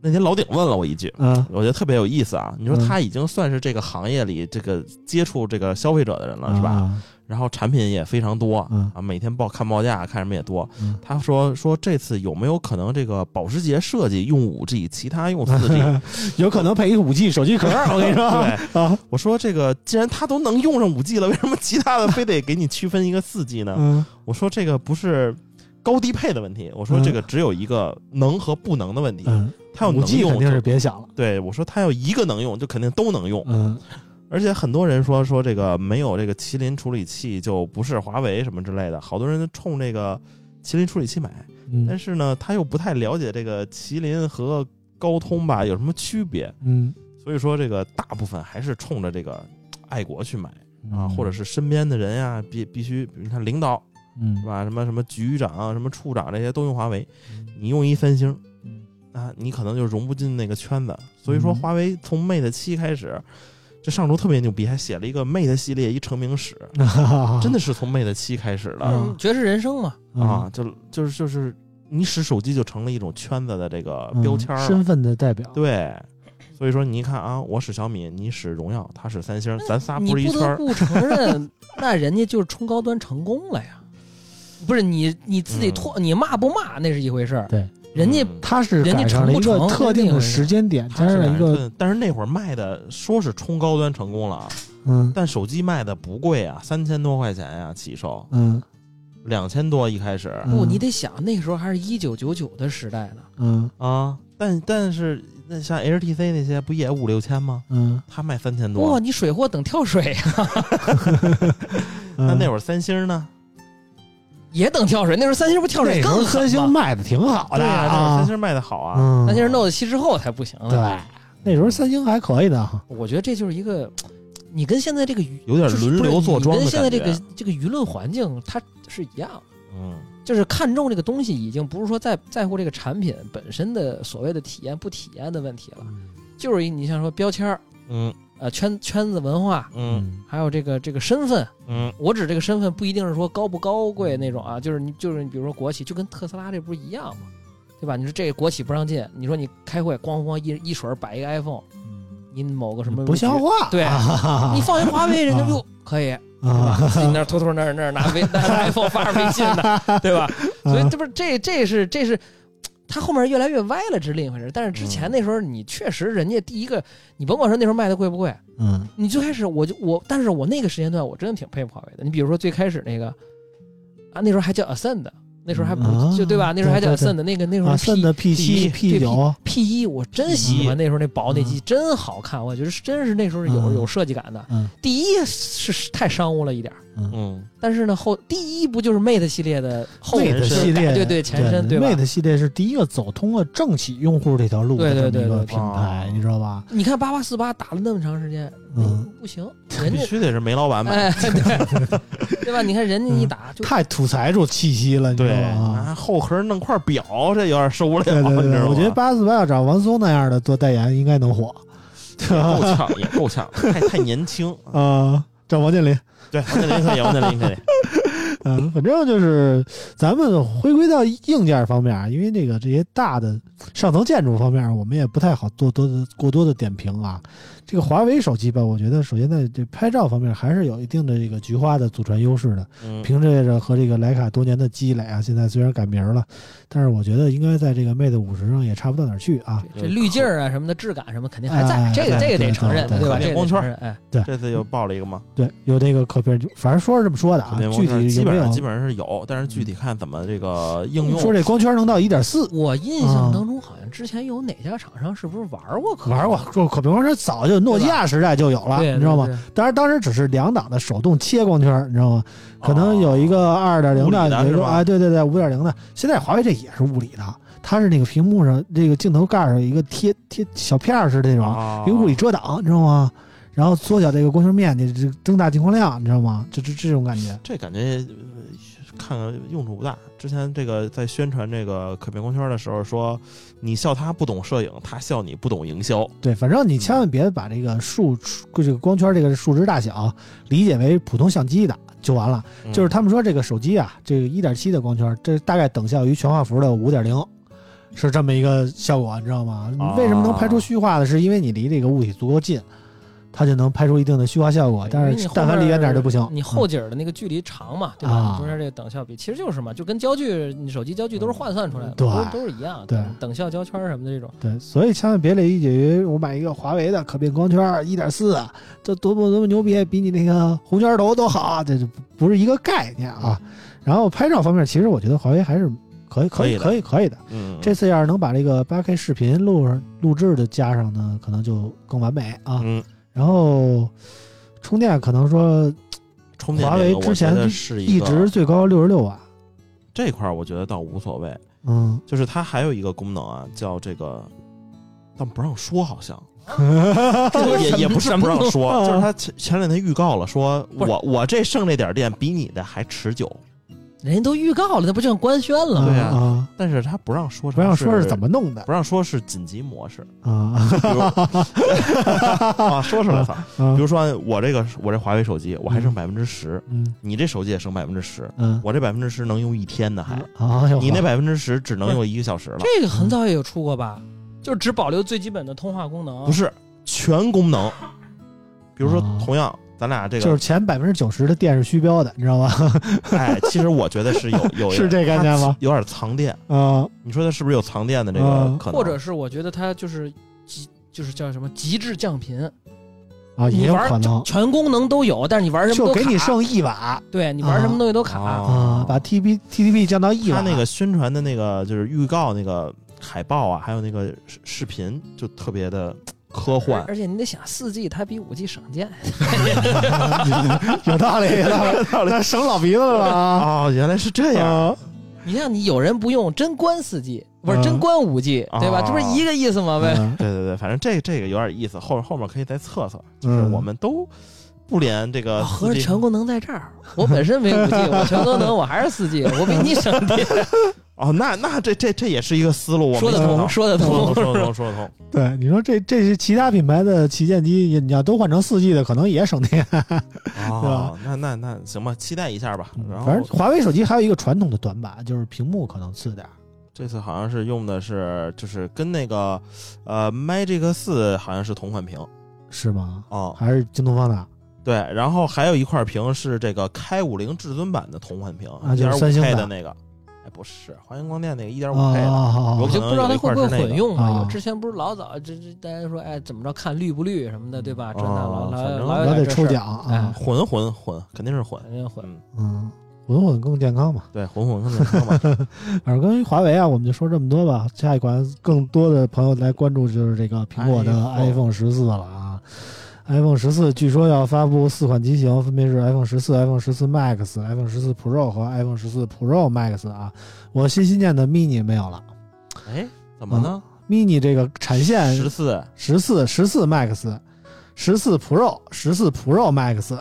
那天老顶问了我一句，嗯。我觉得特别有意思啊。你说嗯。他已经算是这个行业里这个接触这个消费者的人了，是吧？啊然后产品也非常多嗯啊，每天报看报价，看什么也多。嗯他说说这次有没有可能这个保时捷设计用五 G，其他用四 G？有可能配一五 G 手机壳，我跟你说，对，啊，我说这个既然他都能用上五 G 了，为什么其他的非得给你区分一个四 G 呢？嗯我说这个不是高低配的问题，我说这个只有一个能和不能的问题。嗯，他要五能 G 用肯定是，别想了，对我说他要一个能用，就肯定都能用。嗯而且很多人说说这个没有这个麒麟处理器就不是华为什么之类的，好多人冲这个麒麟处理器买，但嗯是呢，他又不太了解这个麒麟和高通吧有什么区别，嗯。所以说这个大部分还是冲着这个爱国去买啊，嗯。或者是身边的人呀，必必须，你看领导嗯。是吧？什么什么局长、什么处长这些都用华为，你用一三星嗯。啊，你可能就融不进那个圈子。所以说，嗯。华为从 Mate 七开始，这上周特别牛逼，还写了一个 Mate 系列一成名史，真的是从 Mate 七开始的嗯嗯爵士人生嘛，啊，就就是就是你使手机就成了一种圈子的这个嗯标签身份的代表。对。所以说，你一看啊，我使小米，你使荣耀，他使三星，咱仨你不是一圈儿。不得不承认，那人家就是冲高端成功了呀。不是你你自己脱，你骂不骂那是一回事儿，对，人家他是人家赶上了一个特定的时间点，加他是上一个对但是那会儿卖的说是冲高端成功了啊，嗯但手机卖的不贵啊，三千多块钱呀、起售，嗯两千多一开始嗯不，你得想那时候还是一九九九的时代呢。嗯啊，但但是那像 HTC 那些不也五六千吗？嗯他卖三千多哇，多，你水货等跳水呀，嗯，那那会儿三星呢？也等跳水。那时候三星不跳水那时候更三星？卖的挺好的三，星卖的好啊。嗯，三星 Note 七之后才不行了。对，那时候三星还可以的，我觉得这就是一个，你跟现在这个舆有点轮流坐庄跟现在这个这个舆论环境它是一样。嗯就是看重这个东西，已经不是说在在乎这个产品本身的所谓的体验不体验的问题了，就是一你像说标签儿，嗯呃圈圈子文化，嗯还有这个这个身份。嗯我指这个身份不一定是说高不高贵那种啊，就是你就是你比如说国企，就跟特斯拉这不是一样吗？对吧？你说这个国企不让进，你说你开会咣咣一一水儿摆一个 iPhone，你某个什么不像话，对啊 你放一华为，人家啊哟可以，对啊吧？自己那偷偷那儿那儿拿微拿 iPhone 发微信呢，对吧？所以这不是这这是这是，它后面越来越歪了，这是另一回事。但是之前那时候你确实人家第一个，你甭管说那时候卖的贵不贵，嗯。你最开始我就我，但是我那个时间段我真的挺佩服华为的。你比如说最开始那个啊，那时候还叫 Ascend，那时候还不、啊就对吧？那时候还叫 Ascend，那个那时候啊，P 甚的 P 七 P 九，P 一我真喜欢那时候那薄那嗯。机，真好看，我觉得是真是那时候有嗯。有设计感的。嗯。第一是太商务了一点儿，嗯嗯但是呢后第一不就是 Mate 系列的后，Mate 系列对对前身对吧？？Mate 系列是第一个走通了政企用户这条路对的这么一个对对对品牌，哦你知道吧？你看八八四八打了那么长时间，嗯，不行，人家必须得是煤老板买。哎对 对吧？你看人家一打就太土财主气息了，你知道吗？啊，后壳弄块表，这有点受不了，对对对，你知道吗？我觉得八四八要找王松那样的做代言，应该能火。也够呛，也够呛，太太年轻。啊，找王健林。对，王健林可以，王健林可以。嗯，反正就是咱们回归到硬件方面啊，因为这个这些大的上层建筑方面，我们也不太好做多的过多的点评啊。这个华为手机吧，我觉得首先在这拍照方面还是有一定的这个菊花的祖传优势的。嗯，凭借着和这个徕卡多年的积累啊，现在虽然改名了，但是我觉得应该在这个 Mate 五十上也差不到哪儿去啊。这滤镜啊什么的质感什么肯定还在哎，这个这个得承认，对对吧？这个光圈哎，这次又爆了一个吗？对，有那个可变，反正说是这么说的啊具体有没有基本上？基本上是有，但是具体看怎么这个应用。说这光圈能到一点四，我印象当中好像之前有哪家厂商是不是玩过可玩过，就可比方说早就诺基亚时代就有了，你知道吗？当然，当时只是两档的手动切光圈，你知道吗？可能有一个二点零的是吧有一个啊，对对对，五点零的。现在华为这也是物理的，它是那个屏幕上这个镜头盖上有一个贴贴小片儿似的那种，啊一个物理遮挡，你知道吗？然后缩小这个光圈面积，这增大进光量，你知道吗？这这这种感觉。这感觉呃看看用处不大。之前这个在宣传这个可变光圈的时候说，你笑他不懂摄影，他笑你不懂营销。对，反正你千万别把这个数数这个光圈这个数值大小理解为普通相机的就完了。嗯就是他们说这个手机啊，这个一点七的光圈，这大概等效于全画幅的五点零，是这么一个效果，你知道吗？啊为什么能拍出虚化的？是因为你离这个物体足够近，它就能拍出一定的虚化效果。但是但凡离远点就不行。你后景儿的那个距离长嘛，对吧？中间这个等效比其实就是嘛，就跟焦距，你手机焦距都是换算出来的，对都是都是一样。对等效焦圈什么的这种，对，所以千万别理解于我买一个华为的可变光圈一点四，这多么多么牛逼，比你那个红圈头都好，这就不是一个概念啊。然后拍照方面，其实我觉得华为还是可以，可以，可以可以，可以的。嗯，这次要是能把这个八 K 视频录上录制的加上呢，可能就更完美啊。嗯，然后充电可能说充电华为之前是一个直最高六十六瓦，这块儿，我觉得倒无所谓。嗯，就是它还有一个功能啊，叫这个，但不让说，好像 也也不是不让说，啊 就是他前前两天预告了，说我我这剩这点电比你的还持久。人家都预告了，那不就像官宣了吗？对呀啊，但是他不让说，不让说是怎么弄的？不让说是紧急模式，啊。说出来了。啊比如说我这个我这华为手机，我还剩百分之十，嗯。你这手机也剩百分之十，嗯，我这百分之十能用一天呢，还。啊，你那百分之十只能用一个小时了，这个很早也有出过吧？就只保留最基本的通话功能。不是全功能。比如说啊，同样咱俩这个就是前百分之九十的电是虚标的，你知道吗？哎，其实我觉得是有有 是这概念吗？有点藏电，啊你说它是不是有藏电的这个嗯可能？或者是我觉得它就是极，就是叫什么极致降频，啊，也你玩有可能，全功能都有，但是你玩什么就都卡给你剩一瓦对你玩什么东西都卡。哦啊，把 T B T T P 降到一瓦。它那个宣传的那个就是预告那个海报啊，还有那个视视频，就特别的科幻而。且你得想，四 G 它比五 G 省电，有道理，有道理，那省老鼻子了啊！哦，原来是这样。啊，你像你有人不用真关四 G，不是嗯真关五 G，对吧？哦这不是一个意思吗？呗。嗯对对对，反正这这个有点意思，后面后面可以再测测。就是嗯我们都不连这个哦合着全功能在这儿，我本身没五 G，我全功能我还是四 G，我比你省电，哦，那那这这这也是一个思路，我说得通，说得通，说得通，说得通，说得通。对，你说这这是其他品牌的旗舰机，你要都换成四 G 的，可能也省电。哦，那那那行吧，期待一下吧。然反正华为手机还有一个传统的短板，就是屏幕可能次点儿。这次好像是用的是，就是跟那个呃 Magic 四好像是同款屏是吗？哦，还是京东方的？对，然后还有一块屏是这个开五零至尊版的同款屏，啊就是1.5三星 K 的的那个，哎，不是华星光电那个一点五啊 K 的，我就不知道它会不会混用啊之前不是老早这这大家说，哎，怎么着看绿不绿什么的，对吧？这那老老老老得抽奖哎啊，混混混，肯定是混。肯定混。嗯，嗯，混混更健康嘛。对，混混更健康嘛。反正关于华为啊，我们就说这么多吧。下一款更多的朋友来关注就是这个苹果的 iPhone iPhone 十四了啊。iPhone 十四据说要发布四款机型，分别是 iPhone 十四、iPhone 十四 Max、iPhone 十四 Pro 和 iPhone 十四 Pro Max 啊。我心心念的 mini 没有了哎，怎么呢？，mini 这个产线十四十四、十四 Max、十四 Pro、十四 Pro Max，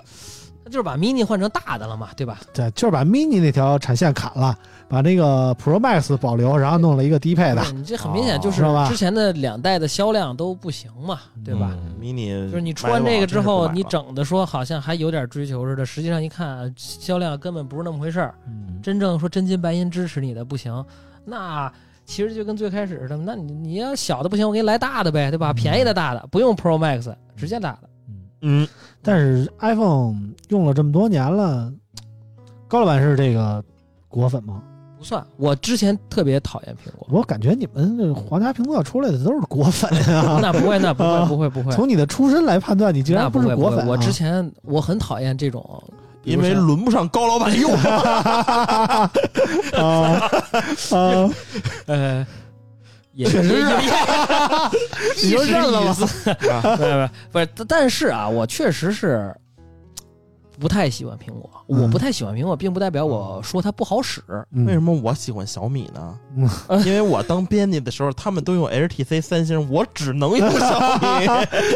那就是把 mini 换成大的了嘛，对吧？对，就是把 mini 那条产线砍了，把那个 Pro Max 保留，然后弄了一个低配的。你这很明显就哦是之前的两代的销量都不行嘛，对吧？嗯？mini 就是你出完这个之后，你整整的说好像还有点追求似的，实际上一看销量根本不是那么回事儿。嗯，真正说真金白银支持你的不行，那其实就跟最开始似的，那你你要小的不行，我给你来大的呗，对吧？嗯便宜的大的，不用 Pro Max，直接大的。嗯，但是 iPhone 用了这么多年了，高老板是这个果粉吗？不算，我之前特别讨厌苹果，我感觉你们这皇家苹果出来的都是果粉啊！那不会，那不啊会，不会，不会，从你的出身来判断，你竟然不是果粉、啊。会。我之前我很讨厌这种，因为轮不上高老板用。啊 啊，呃，也确实是也 也你就认了吧吧？不是 不是，但是啊，我确实是不太喜欢苹果。嗯我不太喜欢苹果，并不代表我说它不好使。为什么？我喜欢小米呢？嗯 因为我当编辑的时候，他们都用 HTC 三星，我只能用小米。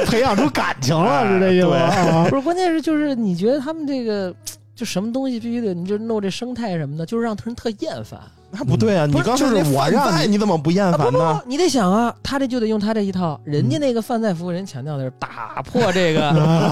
培养出感情了，是这意思吗？啊不是，关键是就是你觉得他们这个。就什么东西必须得，你就弄这生态什么的，就是让人特厌烦那不对啊！你刚就是我让你你怎么不厌啊！不不烦呢？不，你得想啊，他这就得用他这一套，人家那个饭菜服务人强调的是打破这个，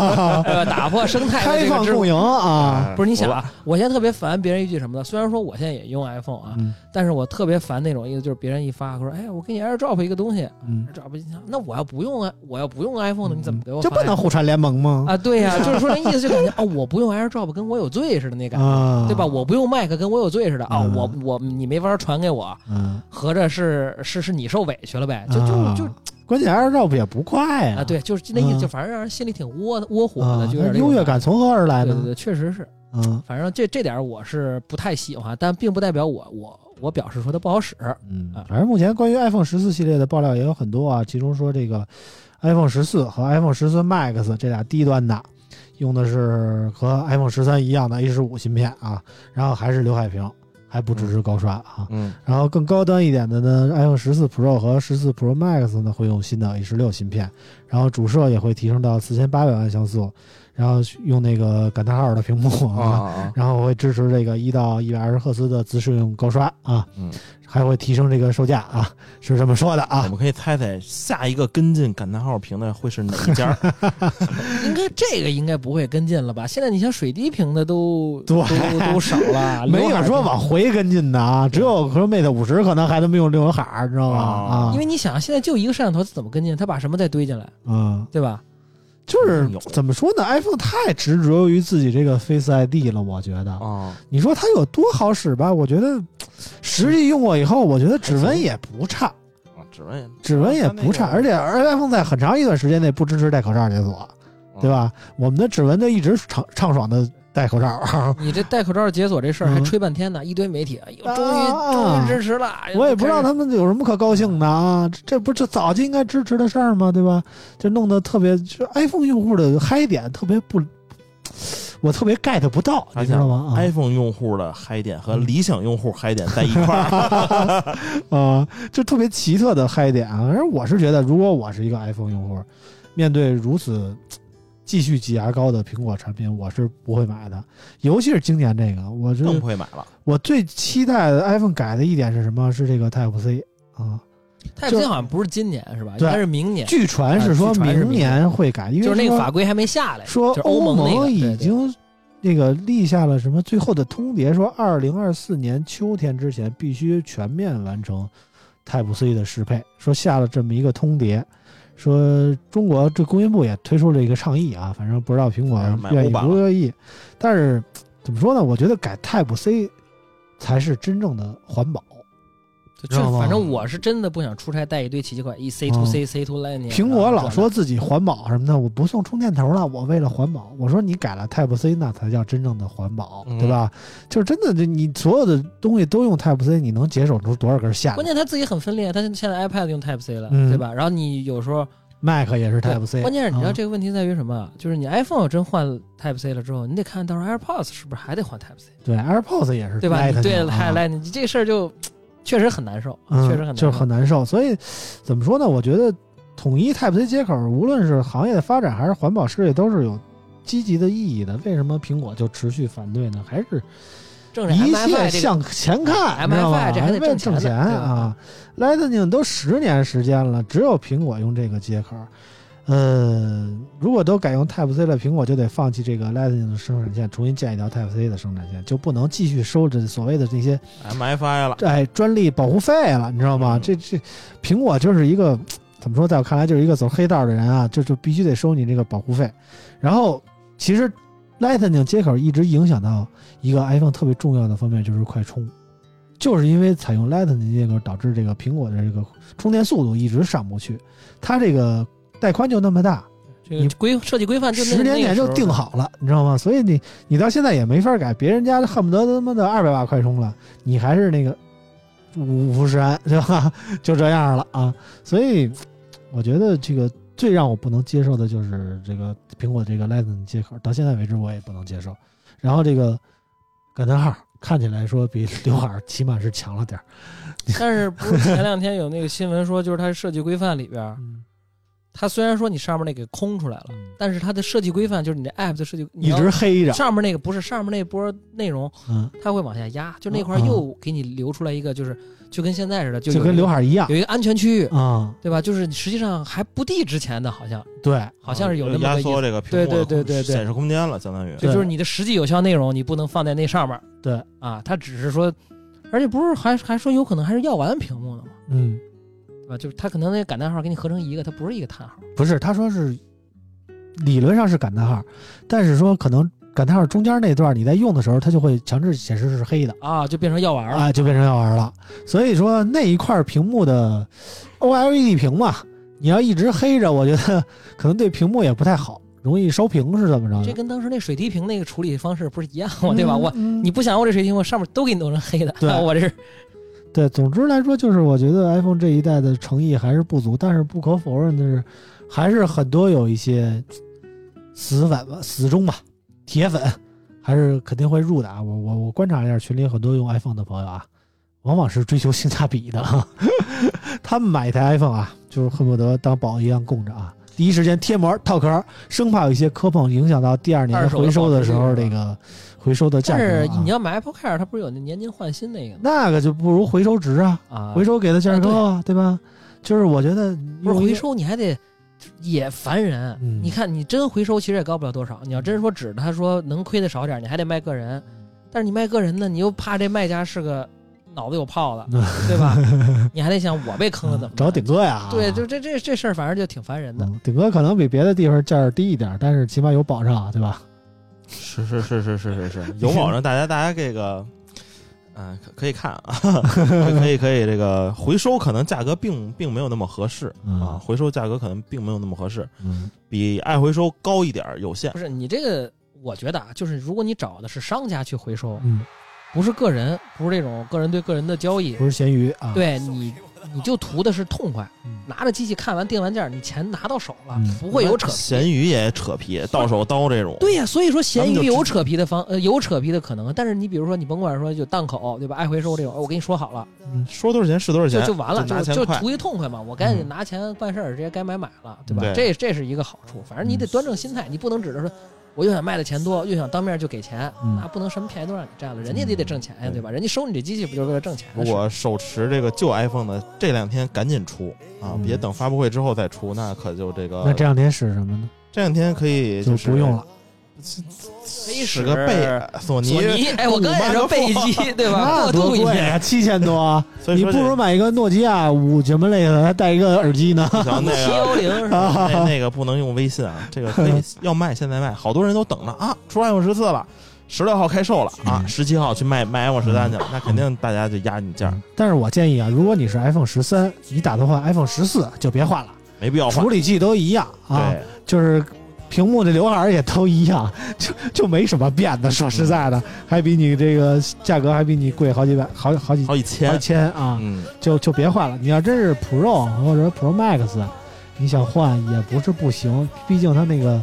打破生态开放共赢啊！哎不是你想啊，我现在特别烦别人一句什么的，虽然说我现在也用 iPhone 啊，嗯但是我特别烦那种意思，就是别人一发说，哎，我给你 AirDrop 一个东西嗯，，AirDrop 一下，那我要不用啊，我要不用 iPhone 的，你怎么给我就不能互传联盟吗？啊？对呀、就是说那意思就感觉哦，我不用 AirDrop 跟我有罪似的那感觉，啊，对吧？我不用 Mac 跟我有罪似的啊、嗯我我你没法传给我，嗯，合着是是是你受委屈了呗？就就啊就关键 AirDrop 也不快啊，对，就是那意思，嗯就反正让人心里挺窝窝火啊的，就有点优越感从何而来呢？对对对，确实是。嗯反正这这点我是不太喜欢，但并不代表我我我表示说它不好使。嗯啊，反正目前关于 iPhone 十四系列的爆料也有很多啊，其中说这个 iPhone 十四和 iPhone 十四 Max 这俩低端的，用的是和 iPhone 十三一样的 A 十五芯片啊，然后还是刘海屏，还不支持高刷啊。嗯，然后更高端一点的呢，iPhone 十四 Pro 和十四 Pro Max 呢会用新的 A 十六芯片，然后主摄也会提升到四千八百万像素，然后用那个感叹号的屏幕啊！然后会支持这个一到一百二十赫兹的自适应高刷啊，嗯，还会提升这个售价啊，是这么说的啊。我们可以猜猜下一个跟进感叹号屏的会是哪一家？应该这个应该不会跟进了吧？现在你像水滴屏的都对都都少了，没有说往回跟进的啊，只有说 Mate 五十可能还他妈用刘海儿，知道吗？啊啊，因为你想，现在就一个摄像头，它怎么跟进？它把什么再堆进来，嗯，对吧？就是怎么说呢？iPhone 太执着于自己这个 Face ID 了，我觉得。啊，你说它有多好使吧？我觉得实际用过以后，我觉得指纹也不差，啊指纹也指纹也不差，而且而 iPhone 在很长一段时间内不支持戴口罩解锁，对？吧？我们的指纹就一直畅畅爽的戴口罩。你这戴口罩解锁这事儿还嗯吹半天呢，一堆媒体，哎呦，终于啊终于支持了。我也不知道他们有什么可高兴的啊，这这不就早就应该支持的事儿吗？对吧？就弄得特别，就 iPhone 用户的嗨点特别不，我特别 get 不到，你知道吗？啊 iPhone 用户的嗨点和嗯理想用户嗨点在一块儿，啊，就特别奇特的嗨点啊！而我是觉得，如果我是一个 iPhone 用户，面对如此继续挤牙膏的苹果产品，我是不会买的。尤其是今年这个，我是更不会买了。我最期待的 iPhone 改的一点是什么？是这个 Type C 啊，Type C 好像不是今年是吧？应该是明年，据传是说明年会改，因为就是那个法规还没下来，说欧盟已经那个立下了什么最后的通牒，说二零二四年秋天之前必须全面完成 Type C 的适配，说下了这么一个通牒。说中国这工信部也推出了一个倡议啊，反正不知道苹果愿意不愿意，但是怎么说呢？我觉得改 Type C 才是真正的环保。就知道吗反正我是真的不想出差带一堆奇奇怪一 C to C C to Lightning。苹果老啊说自己环保什么的，我不送充电头了，我为了环保。我说你改了 Type C，那才叫真正的环保，嗯对吧？就是真的，你所有的东西都用 Type C，你能节省出多少根线关键他自己很分裂，他现在 iPad 用 Type C 了，嗯对吧？然后你有时候？Mac 也是 Type C，关键是你知道啊这个问题在于什么？就是你 iPhone 真换 Type C 了之后，你得看到时候 AirPods 是不是还得换 Type C，对 AirPods 也是对吧？对啊还来你这事儿就确实很难受，嗯确实很难受，就是很难受。所以怎么说呢？我觉得统一 Type C 接口，无论是行业的发展还是环保事业，都是有积极的意义的。为什么苹果就持续反对呢？还是正一切向前看知道吧？这还得为了挣钱啊！Lightning 都十年时间了，只有苹果用这个接口。呃，如果都改用 Type C 了，苹果就得放弃这个 Lightning 的生产线，重新建一条 Type C 的生产线，就不能继续收着所谓的这些 MFI 了，哎专利保护费了，你知道吗？嗯这这苹果就是一个怎么说，在我看来就是一个走黑道的人啊，就就必须得收你这个保护费。然后其实 Lightning 接口一直影响到一个 iPhone 特别重要的方面，就是快充。就是因为采用 Lightning 接口，导致这个苹果的这个充电速度一直上不去。它这个带宽就那么大，你这个规设计规范就那十年前就定。好了，你知道吗？所以你你到现在也没法改，别人家恨不得他妈的二百瓦快充了，你还是那个五五伏十安，对吧？就这样了啊！所以我觉得这个最让我不能接受的就是这个苹果这个 Lightning 接口，到现在为止我也不能接受。然后这个感叹号看起来说比刘海起码是强了点儿，但是不是前两天有那个新闻说，就是它设计规范里边，嗯，它虽然说你上面那个空出来了，但是它的设计规范就是你的 app 的设计你一要直黑着，上面那个不是上面那波内容，嗯，它会往下压，就那块嗯又给你留出来一个，就是就跟现在似的，就就跟刘海一样有一个安全区域，啊、对吧？就是实际上还不敌之前的，好像对，好像是有那么个意思。压缩这个对屏幕对对对对显示空间了，相当于对就就是你的实际有效内容，你不能放在那上面对，啊。它只是说，而且不是还还说有可能还是要完屏幕的嘛，嗯。对吧？就是它可能那个感叹号给你合成一个，它不是一个叹号。不是，他说是理论上是感叹号，但是说可能感叹号中间那段你在用的时候，它就会强制显示是黑的啊，就变成药丸了。啊，就变成药丸了。所以说那一块屏幕的 OLED 屏嘛，你要一直黑着，我觉得可能对屏幕也不太好，容易烧屏是怎么着？这跟当时那水滴屏那个处理方式不是一样吗？对吧？我嗯你不想我这水滴屏，我上面都给你弄成黑的，对我这是对，总之来说，就是我觉得 iPhone 这一代的诚意还是不足，但是不可否认的是，还是很多有一些死粉吧、死忠吧、铁粉，还是肯定会入的啊。我我我观察了一下群里很多用 iPhone 的朋友啊，往往是追求性价比的啊，他们买一台 iPhone 啊，就是恨不得当宝一样供着啊，第一时间贴膜套壳，生怕有一些磕碰影响到第二年的回收的时候保值率这个回收的价但格、啊。是你要买 Apple Care，它不是有那年金换新那个吗那个就不如回收值啊，啊？回收给的价格高啊，对吧？就是我觉得不是回收，你还得也烦人。嗯你看，你真回收其实也高不了多少。你要真说指的，他说能亏的少点，你还得卖个人。但是你卖个人呢，你又怕这卖家是个脑子有泡的，对吧？你还得想我被坑了怎么办找顶哥呀？对，就这这这事儿，反正就挺烦人的。嗯顶哥可能比别的地方价儿低一点，但是起码有保障，对吧？是是是是是是是，有保证，大家大家这个，嗯、可可以看啊，可 以可以，这个回收可能价格并并没有那么合适嗯啊，回收价格可能并没有那么合适，嗯比爱回收高一点有限不。是你这个，我觉得啊，就是如果你找的是商家去回收，嗯，不是个人，不是这种个人对个人的交易，不是咸鱼啊。，对你，你就图的是痛快，嗯拿着机器看完定完件，你钱拿到手了，嗯不会有扯皮。咸鱼也扯皮，到手刀这种。对呀、所以说闲鱼有扯皮的方呃有扯皮的可能，但是你比如说你甭管说就档口对吧，爱回收这种，我跟你说好了，说多少钱是多少钱，就就完了，就拿钱。就图一痛快嘛，我赶紧嗯拿钱办事儿，直接该买买了，对吧？对这这是一个好处，反正你得端正心态，你不能指着说。我又想卖的钱多，又想当面就给钱，嗯那不能什么便宜都让你占了，人家也得挣钱呀，对吧？人家收你这机器不就是为了挣钱的如事？果手持这个旧 iPhone 的，这两天赶紧出啊，嗯别等发布会之后再出，那可就这个。那这两天使什么呢？这两天可以就是不用了。使个贝索尼，哎，我刚也说贝机，对吧？那，多贵啊，七千多，你不如买一个诺基亚五什么类的，还带一个耳机呢。七幺零是吧？那个不能用微信啊，这个可以要卖现在卖，好多人都等着啊，出 iPhone 十四了，十六号开售了啊，十七号去卖卖 iPhone 十三去了，那肯定大家就压你价，但是我建议啊，如果你是 iPhone 十三，你打算换 iPhone 十四就别换了，没必要换处。理器都一样啊，就是屏幕的刘海儿也都一样，就就没什么变的。说实在的，还比你这个价格还比你贵好几百，好好几好好几千几，千啊，嗯，就就别换了。你要真是 Pro 或者 Pro Max，你想换也不是不行，毕竟它那个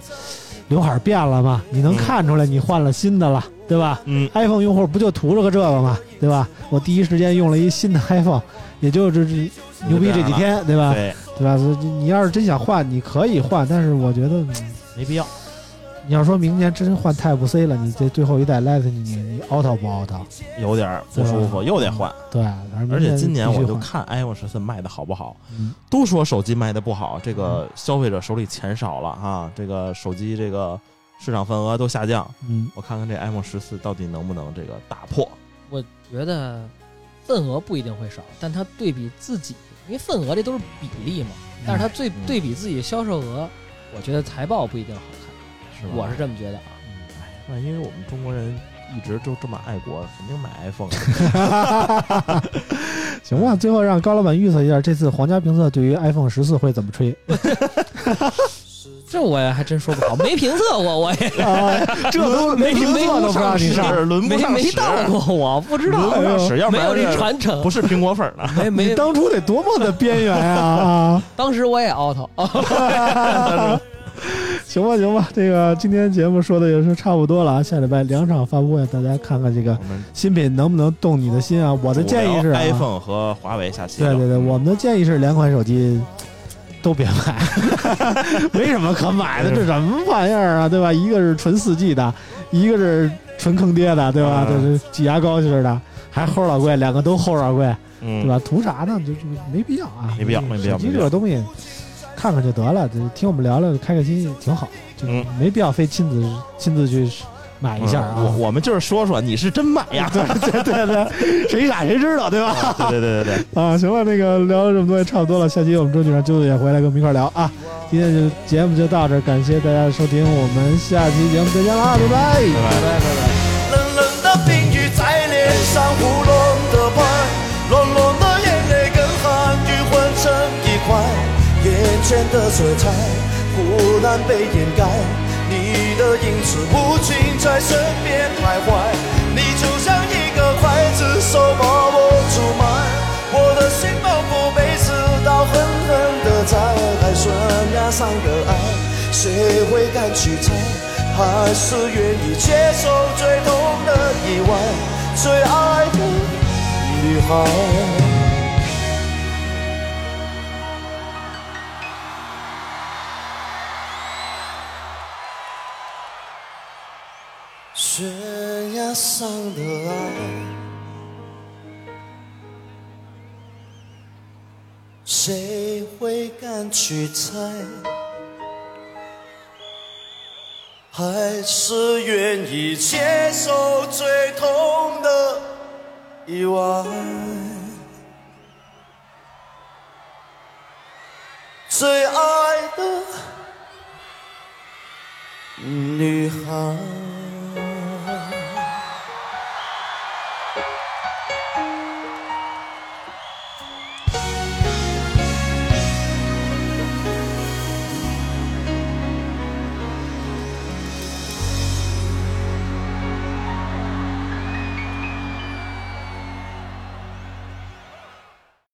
刘海儿变了嘛，你能嗯看出来你换了新的了，对吧？嗯，iPhone 用户不就图了个这个嘛，对吧？我第一时间用了一新的 iPhone，也就是这牛逼这几天，对吧？对，对吧？你你要是真想换，你可以换，但是我觉得，嗯没必要。你要说明年真换 Type C 了，你这最后一代 Lightning 你你 out 不 out？有点不舒服，对又得换。对，而且今年我就看 iPhone 十四卖的好不好，嗯都说手机卖的不好，这个消费者手里钱少了哈，这个手机这个市场份额都下降。嗯我看看这 iPhone 十四到底能不能这个打破。我觉得份额不一定会少，但它对比自己，因为份额这都是比例嘛，但是它最嗯对比自己销售额，我觉得财报不一定好看，是吧我是这么觉得啊。那因为我们中国人一直就这么爱国，肯定买 iPhone。行吧，最后让高老板预测一下这次皇家评测对于 iPhone 十四会怎么吹 这我也还真说不好，没评测过，我也啊？这都没评测都不让你上，轮没没到过，我不知道，轮不上使，要不没有这传承不，是苹果粉呢。没没你，当初得多么的边缘呀啊！当时我也 out，行吧，行吧，这个今天节目说的也是差不多了啊。下礼拜两场发布会，大家看看这个新品能不能动你的心啊？我的建议是、啊、iPhone 和华为下期聊。对对对，我们的建议是两款手机都别买，没什么可买的，这什么玩意儿啊，对吧？一个是纯四 G 的，一个是纯坑爹的，对吧？嗯这是挤牙膏似的，还齁老贵，两个都齁老贵，嗯，对吧？图啥呢？就就没必要啊，没必要没必要手机没必要这个东西。看看就得了，就听我们聊聊，开开心心挺好，就嗯没必要非亲自亲自去买一下啊。嗯我我们就是说说，你是真买呀？对对对对，谁傻谁知道，对吧？对对对对对，啊，行了，那个聊了这么多也差不多了，下期我们争取让舅舅也回来跟我们一块聊啊。今天就节目就到这，感谢大家的收听，我们下期节目再见啦，拜拜。拜拜拜拜。冷冷的冰雨在脸上胡乱的拍，浓浓的眼泪跟寒雨混成一块，眼前的色彩忽然被掩盖，你的影子无情在身边徘徊，你就像一个刽子手把我出卖，我的心仿佛被刺刀狠狠的宰，还悬崖上的爱，谁会敢去猜？还是愿意接受最痛的意外，最爱的女孩。悬崖上的爱谁会敢去猜？还是愿意接受最痛的意外最爱的女孩。